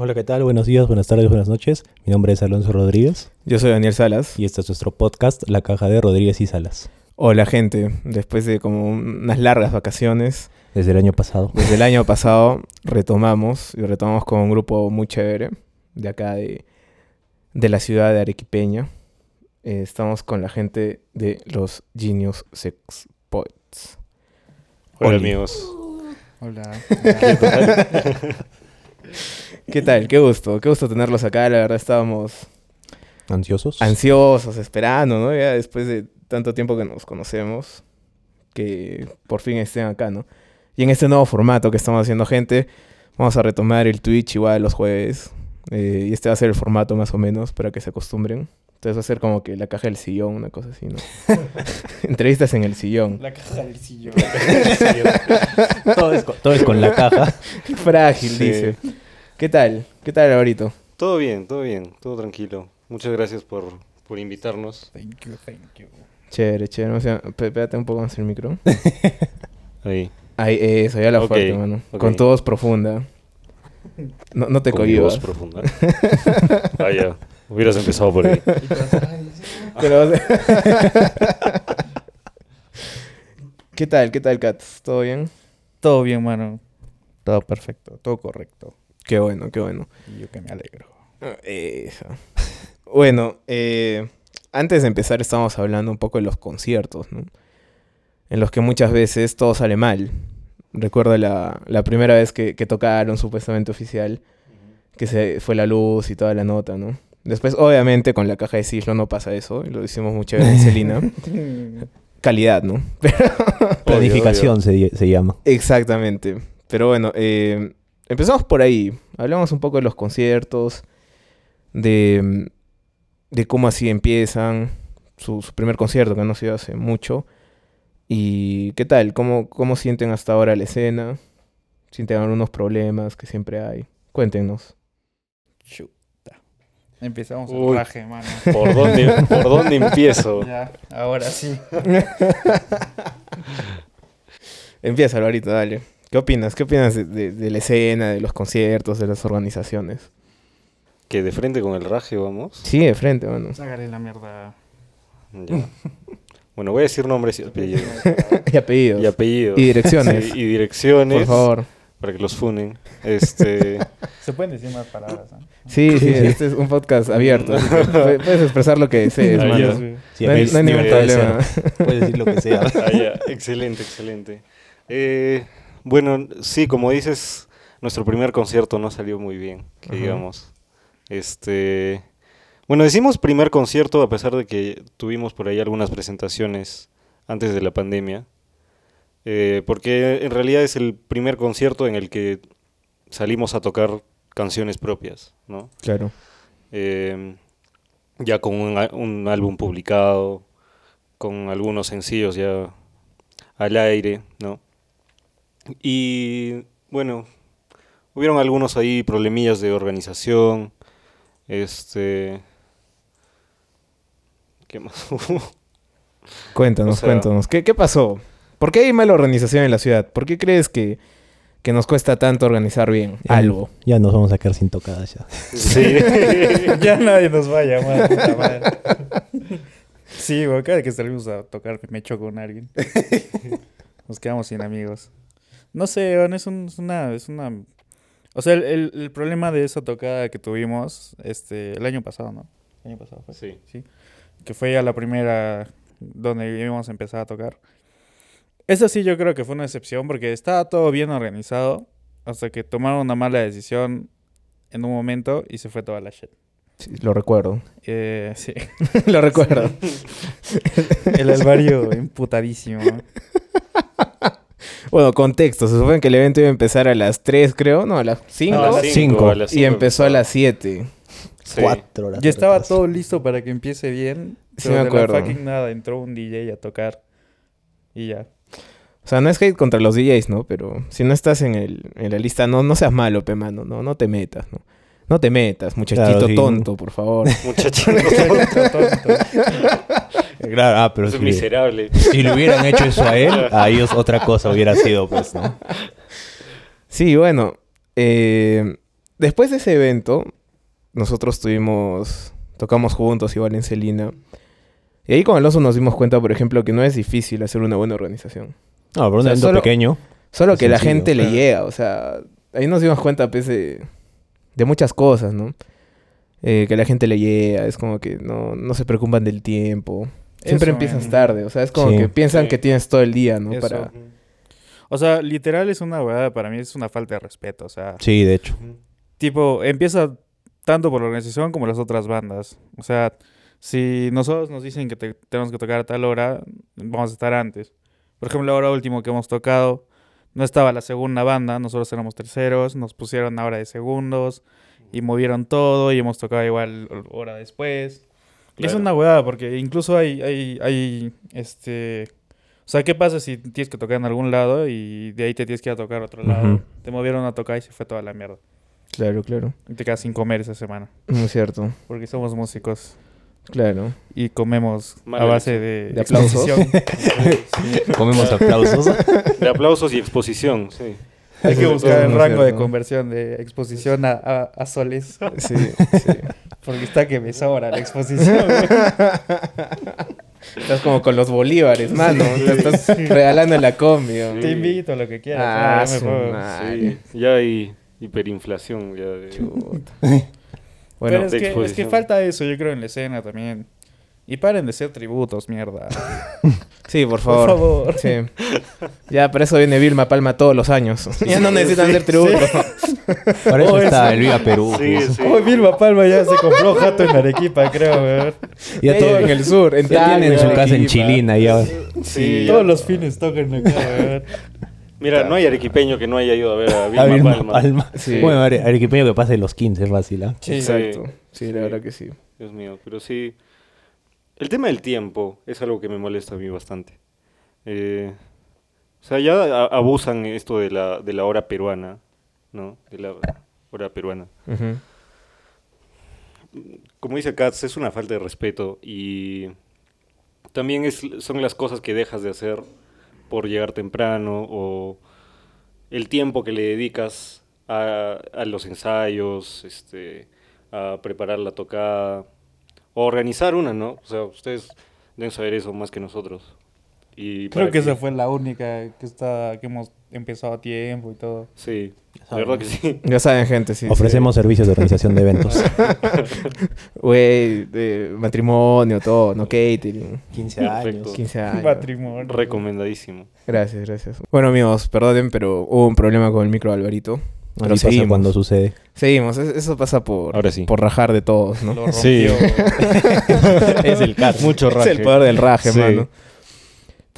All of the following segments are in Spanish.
Hola, ¿qué tal? Buenos días, buenas tardes, buenas noches. Mi nombre es Alonso Rodríguez Yo soy Daniel Salas. y este es nuestro podcast, La Caja de Rodríguez y Salas. Hola gente, después de como unas largas vacaciones, Desde el año pasado. desde el año pasado retomamos y retomamos con un grupo muy chévere de acá de, de la ciudad de Arequipeña. Eh, estamos con la gente de los Genius Sex Poets. Hola Oli. amigos. Hola. ¿Qué tal? Qué gusto, qué gusto tenerlos acá. La verdad estábamos ¿Ansiosos? ansiosos, esperando, ¿no? Ya después de tanto tiempo que nos conocemos, que por fin estén acá, ¿no? Y en este nuevo formato que estamos haciendo, gente, vamos a retomar el Twitch igual los jueves. eh, y este va a ser el formato más o menos para que se acostumbren. Entonces va a ser como que la caja del sillón, una cosa así, ¿no? Entrevistas en el sillón. La caja del sillón. todo, es con, todo es con la caja. Frágil, Sí. dice. ¿Qué tal? ¿Qué tal, Alvarito? Todo bien, todo bien, todo tranquilo. Muchas gracias por, por invitarnos. Thank you, thank you. Chévere, chévere. O sea, pégate un poco más el micro. Ahí. Ahí, eso, ya la Ok, fuerte, mano. ok. Con tu voz profunda. No, no te Con mi voz cohibas. profunda. Vaya, hubieras empezado por ahí. Pero- ¿Qué tal? ¿Qué tal, Katz? ¿Todo bien? Todo bien, mano. Todo perfecto, todo correcto. Qué bueno, qué bueno. Y yo que me alegro. Ah, Eso. Bueno, eh, antes de empezar estábamos hablando un poco de los conciertos, ¿no? En los que muchas veces todo sale mal. Recuerdo la, la primera vez que, que tocaron supuestamente oficial, que se fue la luz y toda la nota, ¿no? Después, obviamente, con la caja de Siglo no pasa eso, y lo hicimos chévere en Celina. Calidad, ¿no? Planificación se, se llama. Exactamente. Pero bueno, eh, empezamos por ahí. Hablamos un poco de los conciertos, de, de cómo así empiezan, su, su primer concierto que no se dio hace mucho. Y qué tal, cómo, cómo sienten hasta ahora la escena, sienten algunos problemas que siempre hay. Cuéntenos. Chuta. Empezamos Uy. el raje, mano. ¿Por dónde, ¿Por dónde empiezo? Ya, ahora sí. Empieza, Alvarito, dale. ¿Qué opinas? ¿Qué opinas de, de- de la escena, de los conciertos, de las organizaciones? Que de frente con el raje vamos. Sí, de frente, bueno. Sácale la mierda. Ya. Bueno, voy a decir nombres y apellidos. y apellidos. Y apellidos. Y direcciones. Sí, y direcciones. Por favor. Para que los funen. Este. Se pueden decir más palabras, ¿no? Sí, sí, este es un podcast abierto. Puedes expresar lo que desees, Ah, mano. ya. Sí, no hay, aquí no hay ningún problema. Puedes decir lo que sea. Ah. Excelente, excelente. Eh, bueno, sí, como dices, nuestro primer concierto no salió muy bien, que digamos. Este, bueno, decimos primer concierto a pesar de que tuvimos por ahí algunas presentaciones antes de la pandemia, eh, porque en realidad es el primer concierto en el que salimos a tocar canciones propias, ¿no? Claro. Eh, ya con un, a- un álbum publicado, con algunos sencillos ya al aire, ¿no? Y bueno, hubieron algunos ahí problemillas de organización, este... ¿Qué más hubo? Cuéntanos, O sea- cuéntanos. ¿Qué, ¿Qué pasó? ¿Por qué hay mala organización en la ciudad? ¿Por qué crees que, que nos cuesta tanto organizar bien Ya- algo? Ya nos vamos a quedar sin tocadas ya. Sí. ya nadie nos va a llamar, puta madre. Sí, güey, cada que salimos a tocar me choco con alguien. Nos quedamos sin amigos. No sé, es, un- es una, es una... O sea, el, el- el problema de esa tocada que tuvimos este, el año pasado, ¿no? El año pasado fue. Sí. Sí. Que fue ya la primera donde íbamos a empezar a tocar. Esa sí yo creo que fue una excepción porque estaba todo bien organizado hasta que tomaron una mala decisión en un momento y se fue toda la shit. Sí, lo recuerdo. Eh, sí. lo recuerdo. El Alvario emputadísimo. Bueno, contexto. Se supone que el evento iba a empezar a las 3, creo. No, a las 5. No, a las cinco. a las y cinco empezó a las 7. Sí. Cuatro horas. Ya estaba retraso. todo listo para que empiece bien. Sí pero me de la acuerdo. fucking nada entró un DJ a tocar y ya. O sea, no es hate contra los DJs, ¿no? Pero si no estás en, el, en la lista, no, no seas malo, pe, mano. No, no te metas, ¿no? No te metas, muchachito Claro, sí. tonto, por favor. Muchachito, Tonto, tonto. Claro, ah, pero es si, miserable. si le hubieran hecho eso a él, a ellos otra cosa hubiera sido, pues, ¿no? Sí, bueno. eh, después de ese evento, nosotros tuvimos. Tocamos juntos igual en Celina. Y ahí con Alonso nos dimos cuenta, por ejemplo, que no es difícil hacer una buena organización. No, pero un O sea, evento solo- pequeño. Solo que la gente le claro. llega, o sea, ahí nos dimos cuenta, pues, de, de muchas cosas, ¿no? Eh, que la gente le llega, es como que no, no se preocupan del tiempo. Siempre Eso, empiezas man. tarde, o sea, es como Sí. que piensan Sí. que tienes todo el día, ¿no? Eso. Para... O sea, literal es una huevada, para mí es una falta de respeto. O sea, Sí, de hecho. tipo, empieza tanto por la organización como las otras bandas. O sea, si nosotros nos dicen que te- tenemos que tocar a tal hora, vamos a estar antes. Por ejemplo, ahora último que hemos tocado, no estaba la segunda banda, nosotros éramos terceros, nos pusieron ahora de segundos y movieron todo y hemos tocado igual hora después. Y es una huevada porque incluso hay, hay, hay, este... O sea, ¿qué pasa si tienes que tocar en algún lado y de ahí te tienes que ir a tocar a otro lado? Te movieron a tocar y se fue toda la mierda. Claro, claro. Y te quedas sin comer esa semana. Muy cierto. Porque somos músicos Claro. y comemos a base de, De aplausos. exposición. Comemos aplausos. De aplausos y exposición, sí. Hay que buscar el rango de conversión de exposición a, a, a soles. Sí, sí. Porque está que me sobra la exposición. Estás como con los bolívares, mano. Te estás regalando la combi. Te invito a lo que quieras. Ah, yo me puedo-. Sí, ya hay hiperinflación. Ya de- Chuta. Pero Bueno, es de que, es que falta eso, yo creo, en la escena también. Y paren de ser tributos, mierda. sí, por Por favor. favor. Sí. Ya, para eso viene Vilma Palma todos los años. Ya no necesitan Sí, hacer tributo. Para eso Oh, está eso. el Viva Perú. Sí, sí. Oh, Vilma Palma ya se compró jato en Arequipa, creo, weón. Ya Todo tienen en el sur, en ya tienen su casa en. Chilina. Ya. Sí, Todos ya. los fines tocan acá, weón. Mira, no hay arequipeño que no haya ido a ver a A Vilma, Palma. Palma. Sí. Bueno, are- arequipeño que pase los 15 es fácil, ¿ah? Sí. Exacto. Sí, Sí. la verdad que sí. Dios mío, pero sí. El tema del tiempo es algo que me molesta a mí bastante. Eh, o sea, ya abusan esto de la, de la hora peruana, ¿no? De la hora peruana. Como dice Katz, es una falta de respeto y también es, son las cosas que dejas de hacer por llegar temprano o el tiempo que le dedicas a, los ensayos, este, a preparar la tocada o organizar una, ¿no? O sea, ustedes deben saber eso más que nosotros. Y Creo que esa fue la única que está que hemos empezado a tiempo y todo. Sí, la verdad que sí. Ya saben, gente, sí. Ofrecemos servicios de organización de eventos. Güey, de matrimonio, todo, no catering. 15 Perfecto. 15 años. Matrimonio. Recomendadísimo. Gracias, gracias. Bueno, amigos, perdonen, pero hubo un problema con el micro de Alvarito. Pero Así pasa seguimos. cuando sucede. Seguimos, es- eso pasa por, Ahora sí. por rajar de todos, ¿no? Lo. Sí. es el caso. Mucho Es el poder del raje, Sí. mano.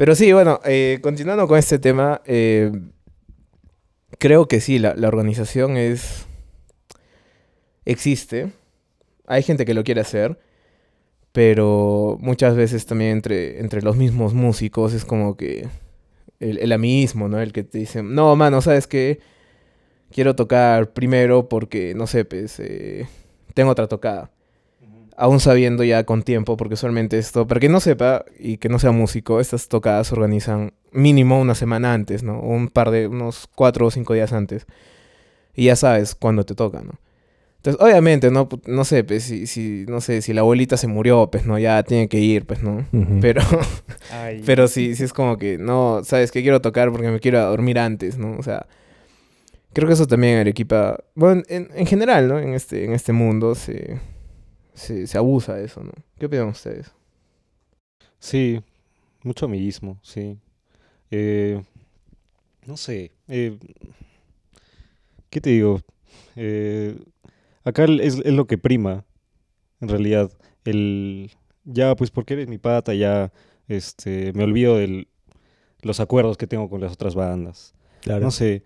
Pero sí, bueno, eh, continuando con este tema, eh, creo que sí, la, organización es... existe. Hay gente que lo quiere hacer, pero muchas veces también entre, entre los mismos músicos es como que el, el amiguismo, ¿no? El que te dice, no, mano, ¿sabes qué? Quiero tocar primero porque, no sé, pues, eh, tengo otra tocada aún sabiendo ya con tiempo, porque usualmente esto, para que no sepa y que no sea músico, estas tocadas se organizan mínimo una semana antes, ¿no? Un par de, unos cuatro o cinco días antes. Y ya sabes cuándo te toca, ¿no? Entonces, obviamente, no, no sé, pues, si, si, no sé, si la abuelita se murió, pues, no, ya tiene que ir, pues, ¿no? Pero, Ay. pero sí, sí es como que, no, sabes que quiero tocar porque me quiero dormir antes, ¿no? O sea, creo que eso también en Arequipa, bueno, en, en general, ¿no? En este, en este mundo se, se, se abusa de eso, ¿no? ¿Qué opinan ustedes? Sí, mucho amiguismo, sí. Eh, no sé, eh, ¿qué te digo? Eh, acá es, es lo que prima, en realidad. El, ya, pues porque eres mi pata, ya este, me olvido de los acuerdos que tengo con las otras bandas. Claro. No sé,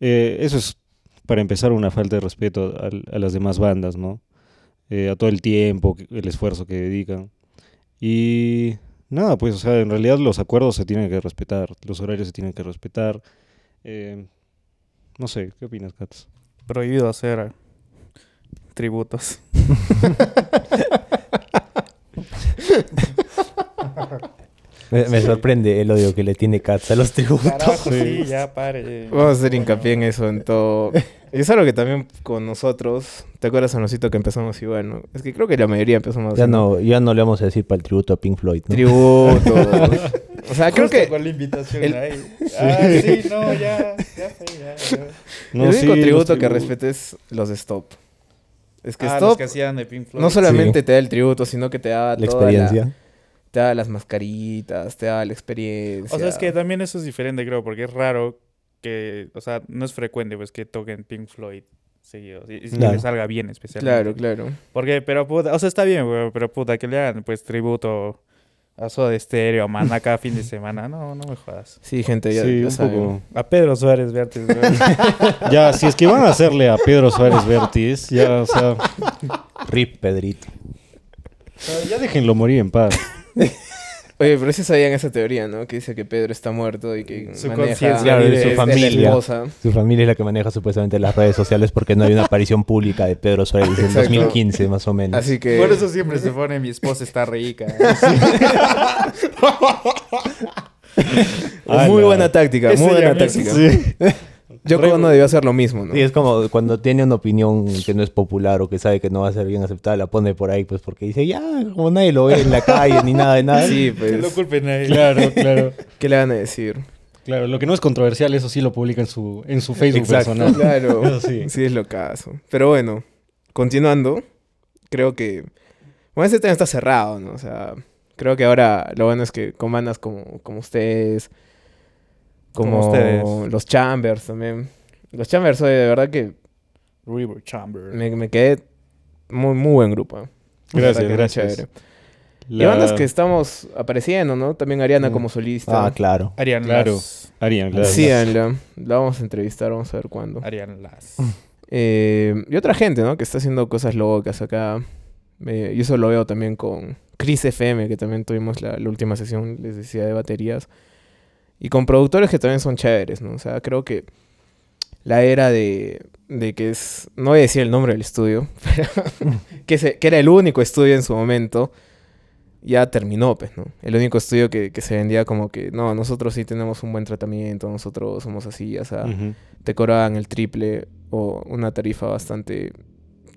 eh, eso es para empezar una falta de respeto a, a las demás bandas, ¿no? Eh, a todo el tiempo, el esfuerzo que dedican. Y nada, pues, o sea, en realidad los acuerdos se tienen que respetar, los horarios se tienen que respetar. Eh, no sé, ¿qué opinas, Katz? Prohibido hacer tributos. Me, me sorprende el odio que le tiene Katz a los tributos. Carajo, sí, ya pare. Vamos a hacer hincapié en eso, en todo. Y es algo que también con nosotros, ¿te acuerdas, Anosito, que empezamos igual, no? Es que creo que la mayoría empezamos Ya no, ya no le vamos a decir para el tributo a Pink Floyd, ¿no? Tributos. o sea, creo que con la invitación el- ahí. Ah, sí, no, ya, ya fue, ya. ya. No, el único los tributo que respeto es los de Stop. Es que ah, los Stop que hacían de Pink Floyd. no solamente te da el tributo, sino que te da La toda experiencia. Te da las mascaritas, te da la experiencia. O sea, es que también eso es diferente, creo, porque es raro que, o sea, no es frecuente pues que toquen Pink Floyd seguidos y, y que les salga bien especialmente. Claro, claro. Porque, pero puta, o sea, está bien, güey, pero puta, que le hagan pues tributo a Soda Stereo, a Maná cada fin de semana. No, no me jodas. Sí, gente, ya, Sí, ya un saben. poco. A Pedro Suárez Vértiz. Ya, si es que van a hacerle a Pedro Suárez Vértiz, ya, o sea, Rip Pedrito. ya déjenlo morir en paz. Oye, pero sí sabían esa teoría, ¿no? Que dice que Pedro está muerto y que Su maneja conciencia Claro, de su es familia. esposa. Su familia es la que maneja supuestamente las redes sociales porque no hay una aparición pública de Pedro Suárez en Exacto. 2015 más o menos. Así que... Por eso siempre se pone mi esposa está rica. Muy buena táctica, muy buena ya mismo. Yo creo que no debió hacer lo mismo, ¿no? Sí, es como cuando tiene una opinión que no es popular o que sabe que no va a ser bien aceptada, la pone por ahí, pues porque dice, ya, como nadie lo ve en la calle ni nada de nada. Sí, Que no pues, culpen a él. Claro, claro. ¿qué le van a decir? Claro, lo que no es controversial, eso sí lo publica en su, en su Facebook Exacto. personal. Claro, Eso sí. sí es lo caso. Pero bueno, continuando, creo que... Bueno, este tema está cerrado, ¿no? O sea, creo que ahora lo bueno es que con bandas como, como ustedes, como, Como ustedes. los Chambers también. Los Chambers, oye, de verdad que River Chamber. me, me quedé muy, muy buen grupo. ¿eh? Gracias, gracias. chévere. Y La- bandas que estamos apareciendo, ¿no? También Ariana Mm. como solista. Ah, claro. Harían Claro. las. Arian, claro. Sí, la, la vamos a entrevistar, vamos a ver cuándo. Harían las. Eh, y otra gente, ¿no? Que está haciendo cosas locas acá. Eh, yo eso lo veo también con Chris FM, que también tuvimos la, la última sesión, les decía, de baterías. Y con productores que también son chéveres, ¿no? O sea, creo que la era de, de que es... No voy a decir el nombre del estudio, pero que, se- que era el único estudio en su momento, ya terminó, pues, ¿no? El único estudio que, que se vendía como que, no, nosotros sí tenemos un buen tratamiento, nosotros somos así, o sea Ujú. te cobraban el triple o una tarifa bastante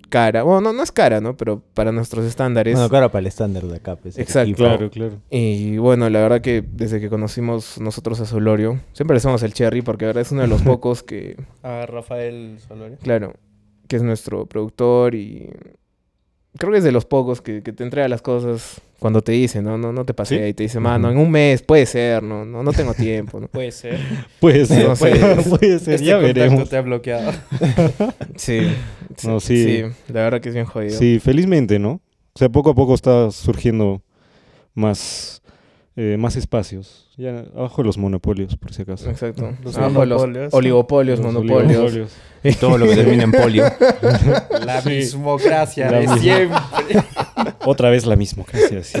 cara. Bueno, no, no es cara, ¿no? Pero para nuestros estándares. Bueno, claro, para el estándar de acá. Pues, Exacto. equipo. Claro, claro. Y bueno, la verdad que desde que conocimos nosotros a Solorio, siempre le decimos el Cherry porque la verdad es uno de los pocos que, A Rafael Solorio. claro, que es nuestro productor y creo que es de los pocos que, que te entrega las cosas cuando te dice, ¿no? No, no te pasea ¿Sí? y te dice, mano, en un mes puede ser, no, no, no tengo tiempo, ¿no? Puede ser. Puede ser, No sé. puede, puede ser, Este ya veremos. te ha bloqueado. Sí, sí, No, sí. sí, la verdad que es bien jodido. Sí, felizmente, ¿no? O sea, poco a poco está surgiendo más, eh, más espacios. Ya abajo de los monopolios, por si acaso. Exacto. Los Abajo los monopolios. oligopolios, Los monopolios. oligopolios. Y todo lo que termina en polio. La Sí. mismocracia La de siempre. Otra vez la misma, casi así.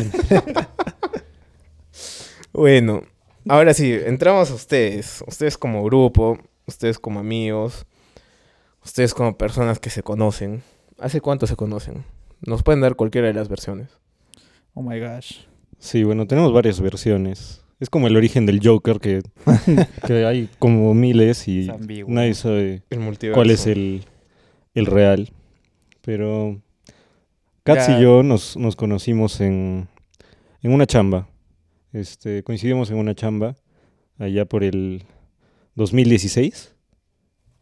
Bueno, ahora sí, entramos a ustedes. Ustedes como grupo, ustedes como amigos, ustedes como personas que se conocen. ¿Hace cuánto se conocen? Nos pueden dar cualquiera de las versiones. Oh my gosh. Sí, bueno, tenemos varias versiones. Es como el origen del Joker, que, que hay como miles y nadie sabe El cuál es el, el real. Pero Katz Ya. y yo nos, nos conocimos en, en una chamba. Este, coincidimos en una chamba allá por el 2016.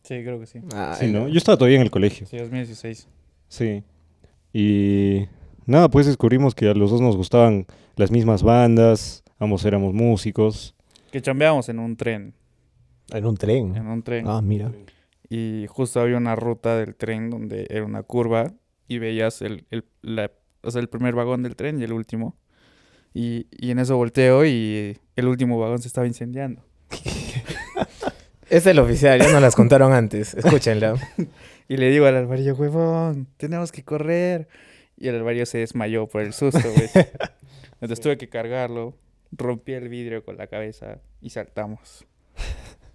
Sí, creo que sí. Ah, Sí, no. Yo estaba todavía en el colegio. Sí, 2016. Sí. Y nada, pues descubrimos que a los dos nos gustaban las mismas bandas, ambos éramos músicos. Que chambeábamos en un tren. En un tren. En un tren. Ah, mira. Y justo había una ruta del tren donde era una curva y veías el, el, la- o sea, el primer vagón del tren y el último. Y, y en eso volteo y el último vagón se estaba incendiando. Es el oficial, ya nos las contaron antes. Escúchenla. Y le digo al alvarillo, huevón, tenemos que correr. Y el alvarillo se desmayó por el susto, güey. Entonces tuve que cargarlo, rompí el vidrio con la cabeza y saltamos.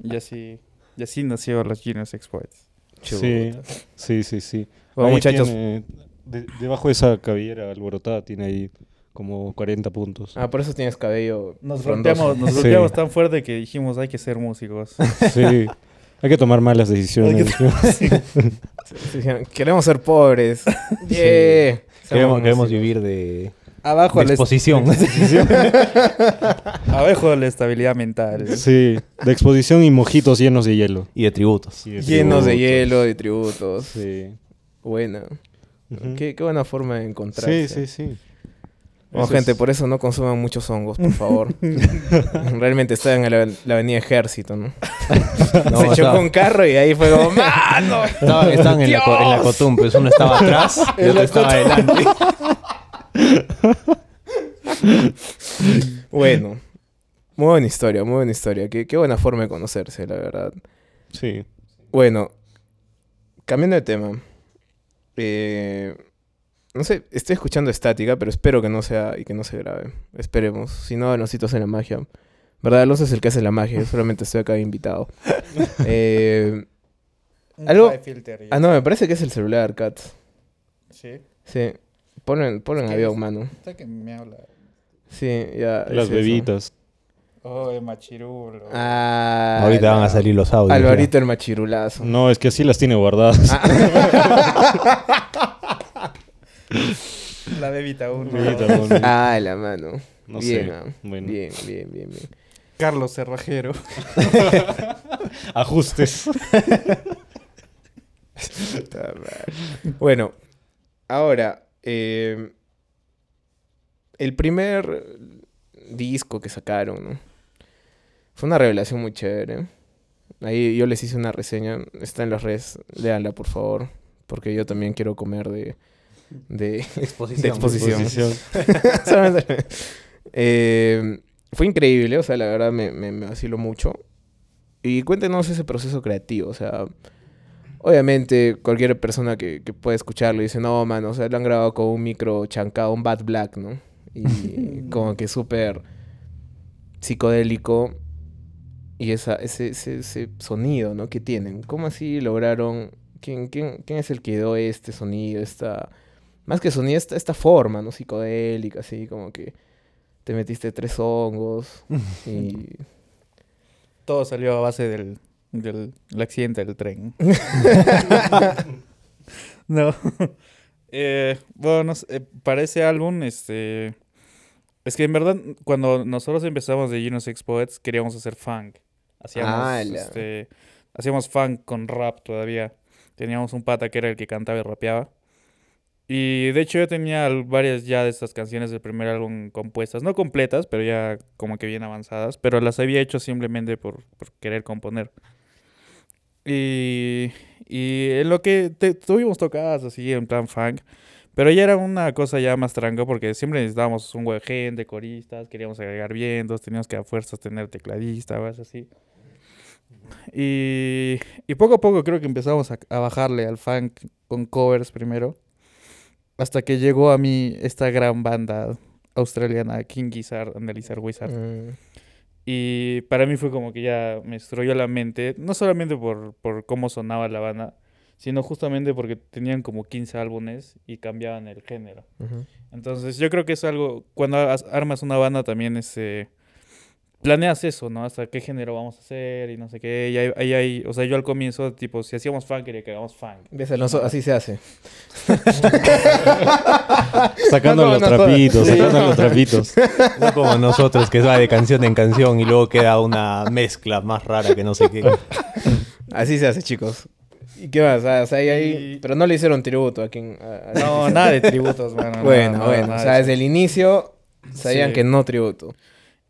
Y así, y así nació los Genius Exploits. Sí, sí, sí, sí. Bueno, Ahí muchachos. tiene- de- debajo de esa cabellera alborotada tiene ahí como 40 puntos. Ah, por eso tienes cabello. Nos frondoso. golpeamos, nos Sí. tan fuerte que dijimos hay que ser músicos. Sí. Hay que tomar malas decisiones. Sí, Queremos ser pobres. Yeah. Queremos, queremos vivir de, Abajo de la, exposición. abajo la estabilidad mental. Sí, de exposición y mojitos llenos de hielo. y de tributos. Y de Llenos de hielo, de tributos. Sí. Buena. Qué, qué buena forma de encontrarse. Sí, sí, sí. Bueno, Eso gente, es- por eso no consuman muchos hongos, por favor. Realmente están en la, la avenida Ejército, ¿no? No, Se chocó estaba- un carro y ahí fue como, ¡Mano! Estaban, estaban en, la, en la Dios. cotum, pues uno estaba atrás y otro estaba adelante. Bueno. Muy buena historia, muy buena historia. Qué, qué buena forma de conocerse, la verdad. Sí. Bueno, cambiando de tema. Eh, no sé, estoy escuchando estática, pero espero que no sea y que no se grabe. Esperemos. Si no, Alonsito hace la magia. ¿Verdad? Alonso es el que hace la magia. Yo solamente estoy acá invitado. Eh, Algo- ah, no, me parece que es el celular, Kat. Sí. Sí. Ponlo en, ponlo en ¿Qué avión, es? mano. Está que me habla. Sí, ya. Las es eso. bebitas. Oh, el machirulo. Ah, Ahorita van a salir los audios. Alvarito el machirulazo. No, es que así las tiene guardadas. Ah, La bebita uno. Bebita uno. ah, la mano. No bien, sé. Bueno. bien, bien, bien, bien. Carlos Cerrajero. Ajustes. Bueno, ahora, eh, el primer disco que sacaron, ¿no? Fue una revelación muy chévere. Ahí yo les hice una reseña, está en las redes, léanla por favor, porque yo también quiero comer de, de, Exposición. de Eh, fue increíble, o sea, la verdad me, me, me vaciló mucho. Y cuéntenos ese proceso creativo, o sea, obviamente cualquier persona que, que pueda escucharlo dice, no, mano, o sea, lo han grabado con un micro chancado, un Bad Black, ¿no? Y como que súper psicodélico. Y esa, ese, ese, ese sonido, ¿no? Que tienen. ¿Cómo así lograron? ¿Quién, quién, quién es el que dio este sonido, esta... Más que sonido, esta, esta forma, ¿no? Psicodélica, así como que te metiste tres hongos y... Todo salió a base del, del, del accidente del tren. no. Eh, bueno, no sé, eh, para ese álbum, este... Es que en verdad, cuando nosotros empezamos de Genius X Poets, queríamos hacer funk. Hacíamos, ¡Hala! este, hacíamos funk con rap todavía. Teníamos un pata que era el que cantaba y rapeaba. Y de hecho yo tenía varias ya de estas canciones del primer álbum compuestas, no completas, pero ya como que bien avanzadas, pero las había hecho simplemente por, por querer componer. Y, y en lo que te- tuvimos tocadas así en plan funk, pero ya era una cosa ya más tranca porque siempre necesitábamos un buen gente, coristas, queríamos agregar vientos, teníamos que a fuerzas tener tecladista, o así. Y, y poco a poco creo que empezamos a, bajarle al funk con covers primero. Hasta que llegó a mí esta gran banda australiana, King Gizzard and Wizard. Mm, Y para mí fue como que ya me destruyó la mente, no solamente por, por cómo sonaba la banda, sino justamente porque tenían como 15 álbumes y cambiaban el género. Entonces yo creo que es algo, cuando as- armas una banda también este, planeas eso, ¿no? Hasta qué género vamos a hacer y no sé qué. Y ahí, ahí hay, o sea, yo al comienzo, tipo, si hacíamos funk, quería que hagamos funk. ¿Ves, Alonso? Así se hace. Sacando No, los trapitos, sí. sacando los trapitos. No como nosotros, que va de canción en canción y luego queda una mezcla más rara que no sé qué. Así se hace, chicos. ¿Y qué más? Ah, o sea, ahí, ahí- Y- Pero no le hicieron tributo a quien... a- a- No, nada de tributos, bueno, nada, bueno. nada o sea, de desde el inicio sabían Sí. que no tributo.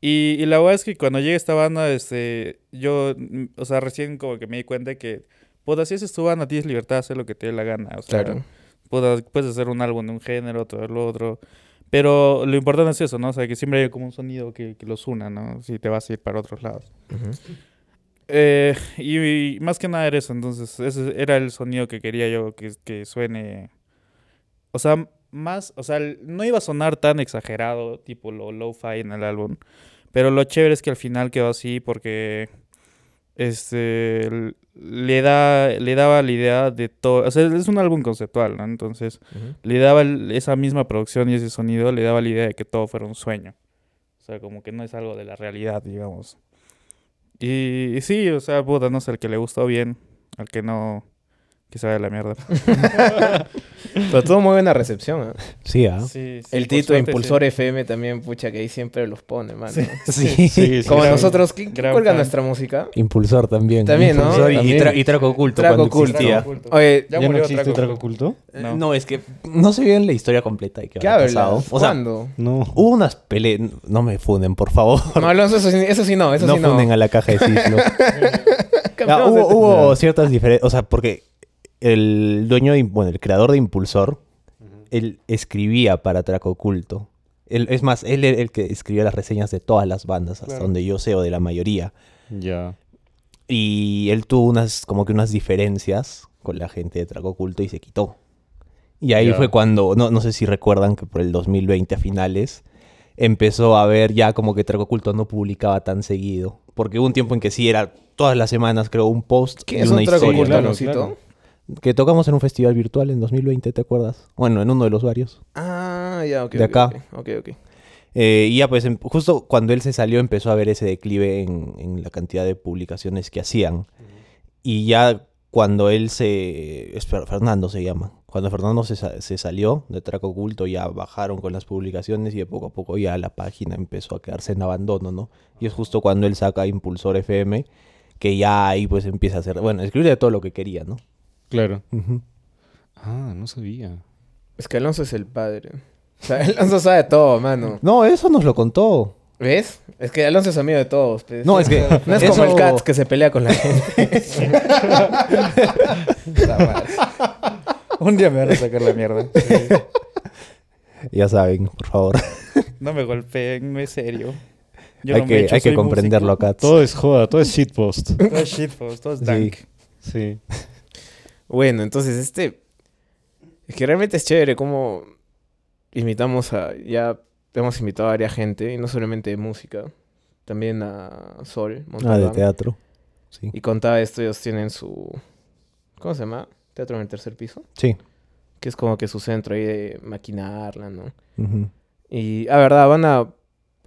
Y, y la verdad es que cuando llegué a esta banda, este, yo, mm, o sea, recién como que me di cuenta que, puta, si haces tu banda, tienes libertad de hacer lo que te dé la gana. O sea, Claro. puta, puedes hacer un álbum de un género, otro del otro. Pero lo importante es eso, ¿no? O sea, que siempre hay como un sonido que, que los una, ¿no? Si te vas a ir para otros lados. Eh, y, y más que nada era eso, entonces ese era el sonido que quería yo que, que suene. O sea, más, o sea, no iba a sonar tan exagerado, tipo lo lo-fi en el álbum, pero lo chévere es que al final quedó así porque este le da le daba la idea de todo, o sea, es un álbum conceptual, ¿no? Entonces, le daba esa misma producción y ese sonido, le daba la idea de que todo fuera un sueño. O sea, como que no es algo de la realidad, digamos. Y, y sí, o sea, puta, no sé, al que le gustó bien, al que no, que se vaya a la mierda. Pero tuvo muy buena recepción. ¿eh? Sí, ¿ah? Sí, sí, El suerte, Impulsor sí. FM también, pucha, que ahí siempre los pone, mano. Sí. Sí. Sí, sí, Como sí. nosotros, ¿quién cuelga nuestra música? Impulsor también. También, ¿no? Impulsor y, También. tra- y Traco Oculto Traco cuando Oculto. existía. Oculto. Oye, Ya ¿Ya, no murió existe Traco Traco Oculto. No. No, es que no se bien la historia completa. Y qué ¿qué hablas? pasado. O sea, ¿Cuándo? No. hubo unas peleas. No me funden, por favor. No, Alonso, eso, sí- eso sí no, eso no sí no. funden a la caja de Cislo. Ah, hubo, hubo ciertas diferencias. O sea, porque el dueño, de, bueno, el creador de Impulsor, él escribía para Traco Oculto. Él, es más, él era el que escribía las reseñas de todas las bandas, hasta Claro. donde yo sé, o de la mayoría. Ya. Y él tuvo unas, como que unas diferencias con la gente de Traco Oculto y se quitó. Y ahí fue cuando, no, no sé si recuerdan que por el 2020 a finales, empezó a ver ya como que Traco Oculto no publicaba tan seguido. Porque hubo un tiempo en que sí era todas las semanas, creo, un post ¿Quién y es una un Traco historia. Oculto, claro, Aloncito? claro. Que tocamos en un festival virtual en 2020, ¿te acuerdas? Bueno, en uno de los varios. Ah, ya, ok. De acá. Ok, ok. ok. Eh, y ya pues em- justo cuando él se salió empezó a ver ese declive en, en la cantidad de publicaciones que hacían. Y ya cuando él se... es Fer- Fernando se llama. Cuando Fernando se, se salió de Traco Oculto ya bajaron con las publicaciones y de poco a poco ya la página empezó a quedarse en abandono, ¿no? Y es justo cuando él saca Impulsor FM que ya ahí pues empieza a hacer... Bueno, escribir de todo lo que quería, ¿no? Claro. Ah, no sabía. Es que Alonso es el padre. O sea, Alonso sabe todo, mano. No, eso nos lo contó. ¿Ves? Es que Alonso es amigo de todos. pues. No, es que No es como eso- el Cats que se pelea con la gente. Un día me van a sacar la mierda. Ya saben, por favor. No me golpeen, no es serio. Yo hay no me que, echo, hay que comprenderlo músico. acá. Todo es joda, todo es shitpost. Todo es shitpost, todo es Sí. dank. Sí. Bueno, entonces este... Es que realmente es chévere como invitamos a... Ya hemos invitado a varias gente, y no solamente de música, también a Sol, Ah, de Montalbán. teatro. Sí. Y contaba esto, ellos tienen su... ¿Cómo se llama? Teatro en el tercer piso. Sí. Que es como que su centro ahí de maquinarla, ¿no? Ujú. Y a verdad, van a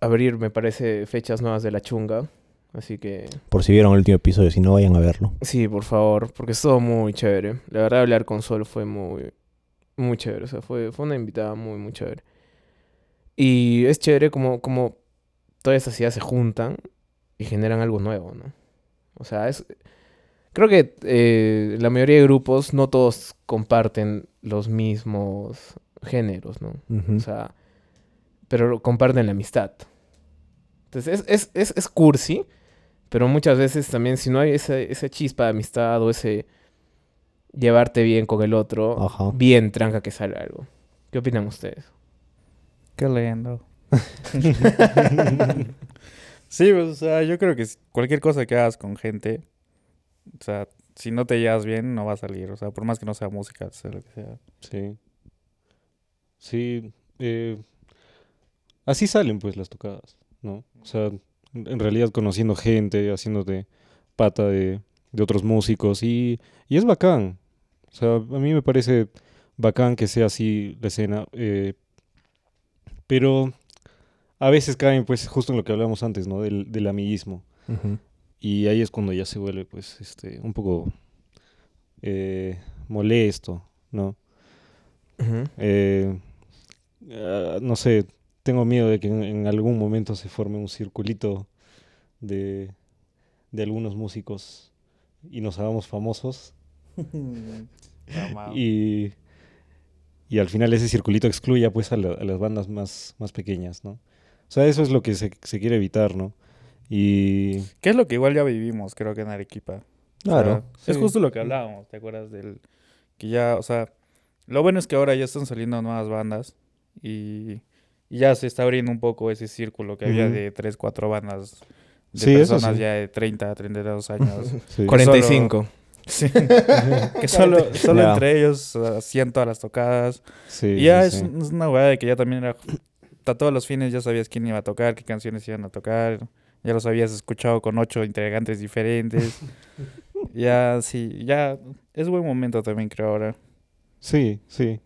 abrir, me parece, fechas nuevas de la chunga. Así que Por si vieron el último episodio, si no vayan a verlo. sí, por favor, porque es todo muy chévere. La verdad, hablar con Sol fue muy, muy chévere. O sea, fue, fue una invitada muy, muy chévere. Y es chévere como, como todas estas ideas se juntan y generan algo nuevo, ¿no? O sea, es... Creo que eh, la mayoría de grupos, no todos comparten los mismos géneros, ¿no? O sea, pero comparten la amistad. Entonces, es, es, es, es cursi, pero muchas veces también si no hay esa, esa chispa de amistad o ese llevarte bien con el otro, Ajá. bien tranca que sale algo. ¿Qué opinan ustedes? Qué lindo. sí, pues, o sea, yo creo que cualquier cosa que hagas con gente, o sea, si no te llevas bien, no va a salir. O sea, por más que no sea música, sea lo que sea. Sí. Sí. eh, así salen pues las tocadas, ¿no? O sea, en realidad conociendo gente, haciéndote pata de, de otros músicos y, y es bacán. O sea, a mí me parece bacán que sea así la escena. eh, pero a veces caen pues justo en lo que hablamos antes, ¿no? Del, del amiguismo. Y ahí es cuando ya se vuelve, pues, este, un poco eh, molesto, ¿no? Eh, ah, no sé, tengo miedo de que en, en algún momento se forme un circulito de, de algunos músicos y nos hagamos famosos y, y al final ese circulito excluya pues a, la- a las bandas más, más pequeñas, ¿no? O sea, eso es lo que se, se quiere evitar, ¿no? Y ¿Qué es lo que igual ya vivimos, creo que en Arequipa? O sea, Claro. Es justo lo que hablábamos, ¿te acuerdas del que ya, o sea, lo bueno es que ahora ya están saliendo nuevas bandas y, y ya se está abriendo un poco ese círculo que había de 3, 4 bandas de Sí, personas sí. ya de 30, 32 años. sí. 45. Sí. que solo, solo entre ellos hacían todas las tocadas. Sí, y ya sí, es, sí. es una weá de que ya también era. A todos los fines ya sabías quién iba a tocar, qué canciones iban a tocar. ya los habías escuchado con ocho integrantes diferentes. ya, sí, ya es buen momento también, creo ahora. Sí, sí.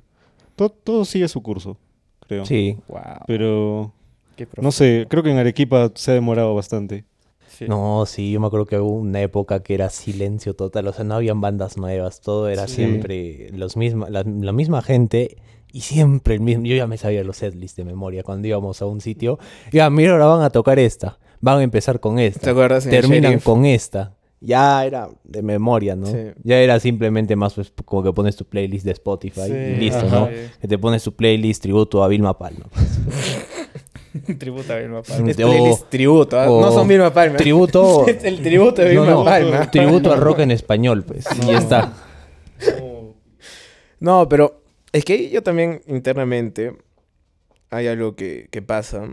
Todo, todo sigue su curso, creo. Sí. Wow. Pero, qué no sé, creo que en Arequipa se ha demorado bastante. Sí. No, sí, yo me acuerdo que hubo una época que era silencio total, o sea, no habían bandas nuevas, todo era Sí. siempre los misma, la, la misma gente y siempre el mismo. Yo ya me sabía los setlists de memoria cuando íbamos a un sitio. Ya, mira, ahora van a tocar esta, van a empezar con ¿Te esta, acuerdas? En el terminan con esta. Ya era de memoria, ¿no? Sí. Ya era simplemente más pues, como que pones tu playlist de Spotify Sí, y listo, ajá. ¿no? Que te pones tu playlist tributo a Vilma Palma. Tributo a Vilma Es Palma. O- playlist tributo, ¿ah? o no son Vilma Palma. Tributo. es el tributo de No, Vilma no, Palma. Tributo al rock en español, pues. Y ya está. No, pero es que yo también internamente hay algo que, que pasa.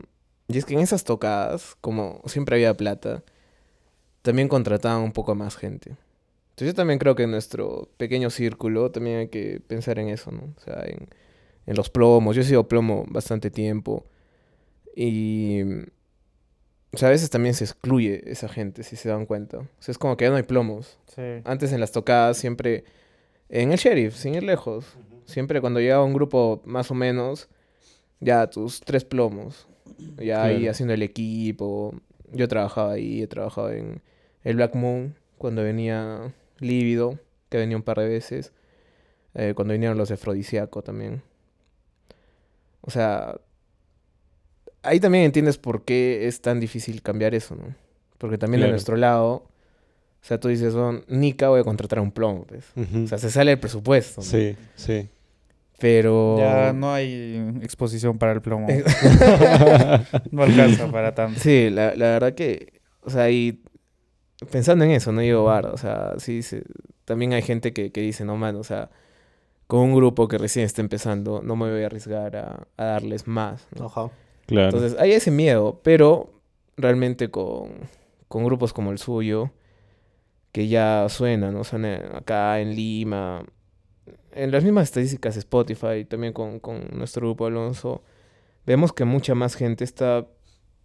Y es que en esas tocadas, como siempre había plata, también contrataban un poco más gente. Entonces yo también creo que en nuestro pequeño círculo también hay que pensar en eso, ¿no? O sea, en, en los plomos. Yo he sido plomo bastante tiempo. Y... O sea, a veces también se excluye esa gente, si se dan cuenta. O sea, es como que ya no hay plomos. Sí. Antes en las tocadas siempre en el sheriff, sin ir lejos. Siempre cuando llegaba un grupo más o menos, ya tus tres plomos. Ya ahí haciendo el equipo. Yo trabajaba ahí, he trabajado en el Black Moon cuando venía Lívido, que venía un par de veces. eh, cuando vinieron los de Afrodisíaco también. O sea, ahí también entiendes por qué es tan difícil cambiar eso, ¿no? Porque también de Claro. nuestro lado, o sea, tú dices, "Oh, Nica voy a contratar a un plomo, pues. O sea, se sale el presupuesto. ¿no? Sí, sí. Pero... Ya no hay exposición para el plomo. no alcanza para tanto. Sí, la, la verdad que, o sea, y pensando en eso, no digo bar, o sea, sí, se- también hay gente que, que dice, no, man, o sea, con un grupo que recién está empezando, no me voy a arriesgar a, a darles más. ¿no? Ajá. Claro. Entonces, hay ese miedo, pero realmente con, con grupos como el suyo, que ya suenan, ¿no? Suenan acá en Lima, en las mismas estadísticas de Spotify, también con, con nuestro grupo Alonso, vemos que mucha más gente está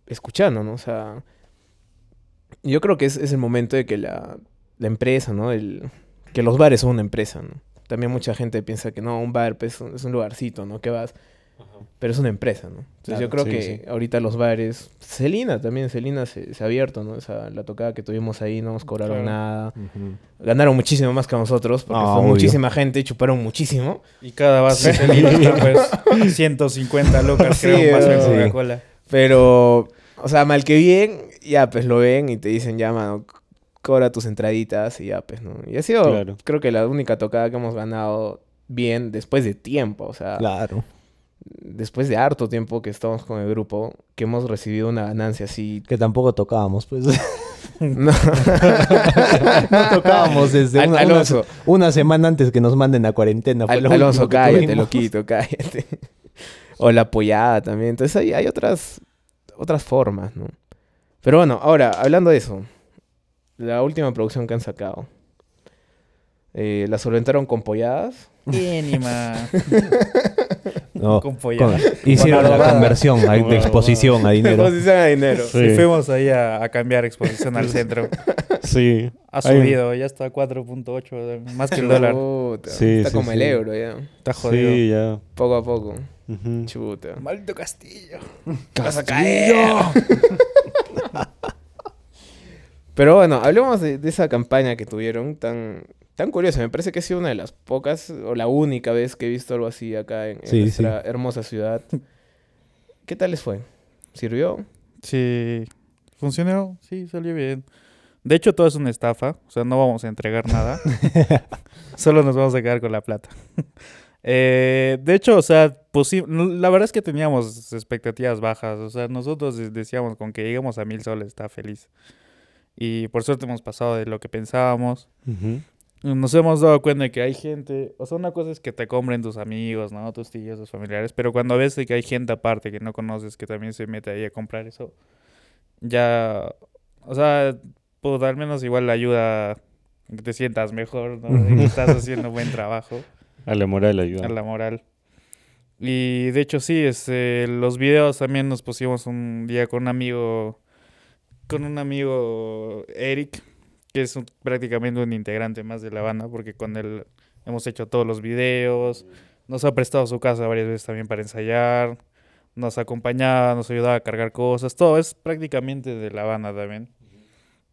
escuchando, ¿no? O sea, yo creo que es, es el momento de que la, la empresa, ¿no? El, que los bares son una empresa, ¿no? También mucha gente piensa que no, un bar pues, es un lugarcito, ¿no? Que vas pero es una empresa, ¿no? Entonces yo creo sí, que sí. ahorita los bares, Celina también, Celina se, se ha abierto, ¿no? Esa, la tocada que tuvimos ahí no nos cobraron Claro. nada. Ganaron muchísimo más que nosotros, porque Ah, fue obvio. muchísima gente y chuparon muchísimo. Y cada vaso de Celina está pues 150 locas, Sí, creo, más de sí. Coca-Cola. Pero, o sea, mal que bien, ya pues lo ven y te dicen, ya, mano, cobra tus entraditas y ya pues, ¿no? Y ha sido, Claro. creo que la única tocada que hemos ganado bien después de tiempo, o sea, Claro. después de harto tiempo que estamos con el grupo, que hemos recibido una ganancia así Que tampoco tocábamos, pues. No. no tocábamos desde Al- una, una- Alonso, una semana antes que nos manden a cuarentena. Fue Al- lo Alonso, cállate, loquito, cállate. o la apoyada también. Entonces hay, hay otras, otras formas, ¿no? Pero bueno, ahora, hablando de eso. La última producción que han sacado. Eh, ¿La solventaron con polladas? Mínima. No, Con pollada. con- hicieron Con la conversión a- de exposición a dinero. Posición a dinero. Sí. Y fuimos ahí a, a cambiar exposición al centro. Sí. Ha subido, ya está a 4.8, más que el dólar. Chuta, Sí, Está sí, como el euro ya. Está jodido. Sí, ya. Poco a poco. Ujú. Chuta. Maldito Castillo. Vas a caer. Pero bueno, hablemos de, de esa campaña que tuvieron tan, tan curiosa. Me parece que ha sido una de las pocas o la única vez que he visto algo así acá en, en Sí, nuestra hermosa ciudad. ¿Qué tal les fue? ¿Sirvió? Sí, funcionó, sí, salió bien. De hecho, todo es una estafa, o sea, no vamos a entregar nada. Solo nos vamos a quedar con la plata. Eh, de hecho, o sea, la verdad es que teníamos expectativas bajas. O sea, nosotros de- decíamos con que lleguemos a mil soles, está feliz. Y por suerte hemos pasado de lo que pensábamos. Ujú. Nos hemos dado cuenta de que hay gente, o sea, una cosa es que te compren tus amigos, ¿no? Tus tíos, tus familiares, pero cuando ves de que hay gente aparte que no conoces que también se mete ahí a comprar eso, ya, o sea, pues al menos igual le ayuda a que te sientas mejor, ¿no? De que estás haciendo buen trabajo, A la moral ayuda. a la moral. Y de hecho sí, este, los videos también nos pusimos un día con un amigo con un amigo, Eric, que es un- prácticamente un integrante más de la banda, porque con él hemos hecho todos los videos, nos ha prestado su casa varias veces también para ensayar, nos acompañaba, nos ayudaba a cargar cosas, todo es prácticamente de la banda también.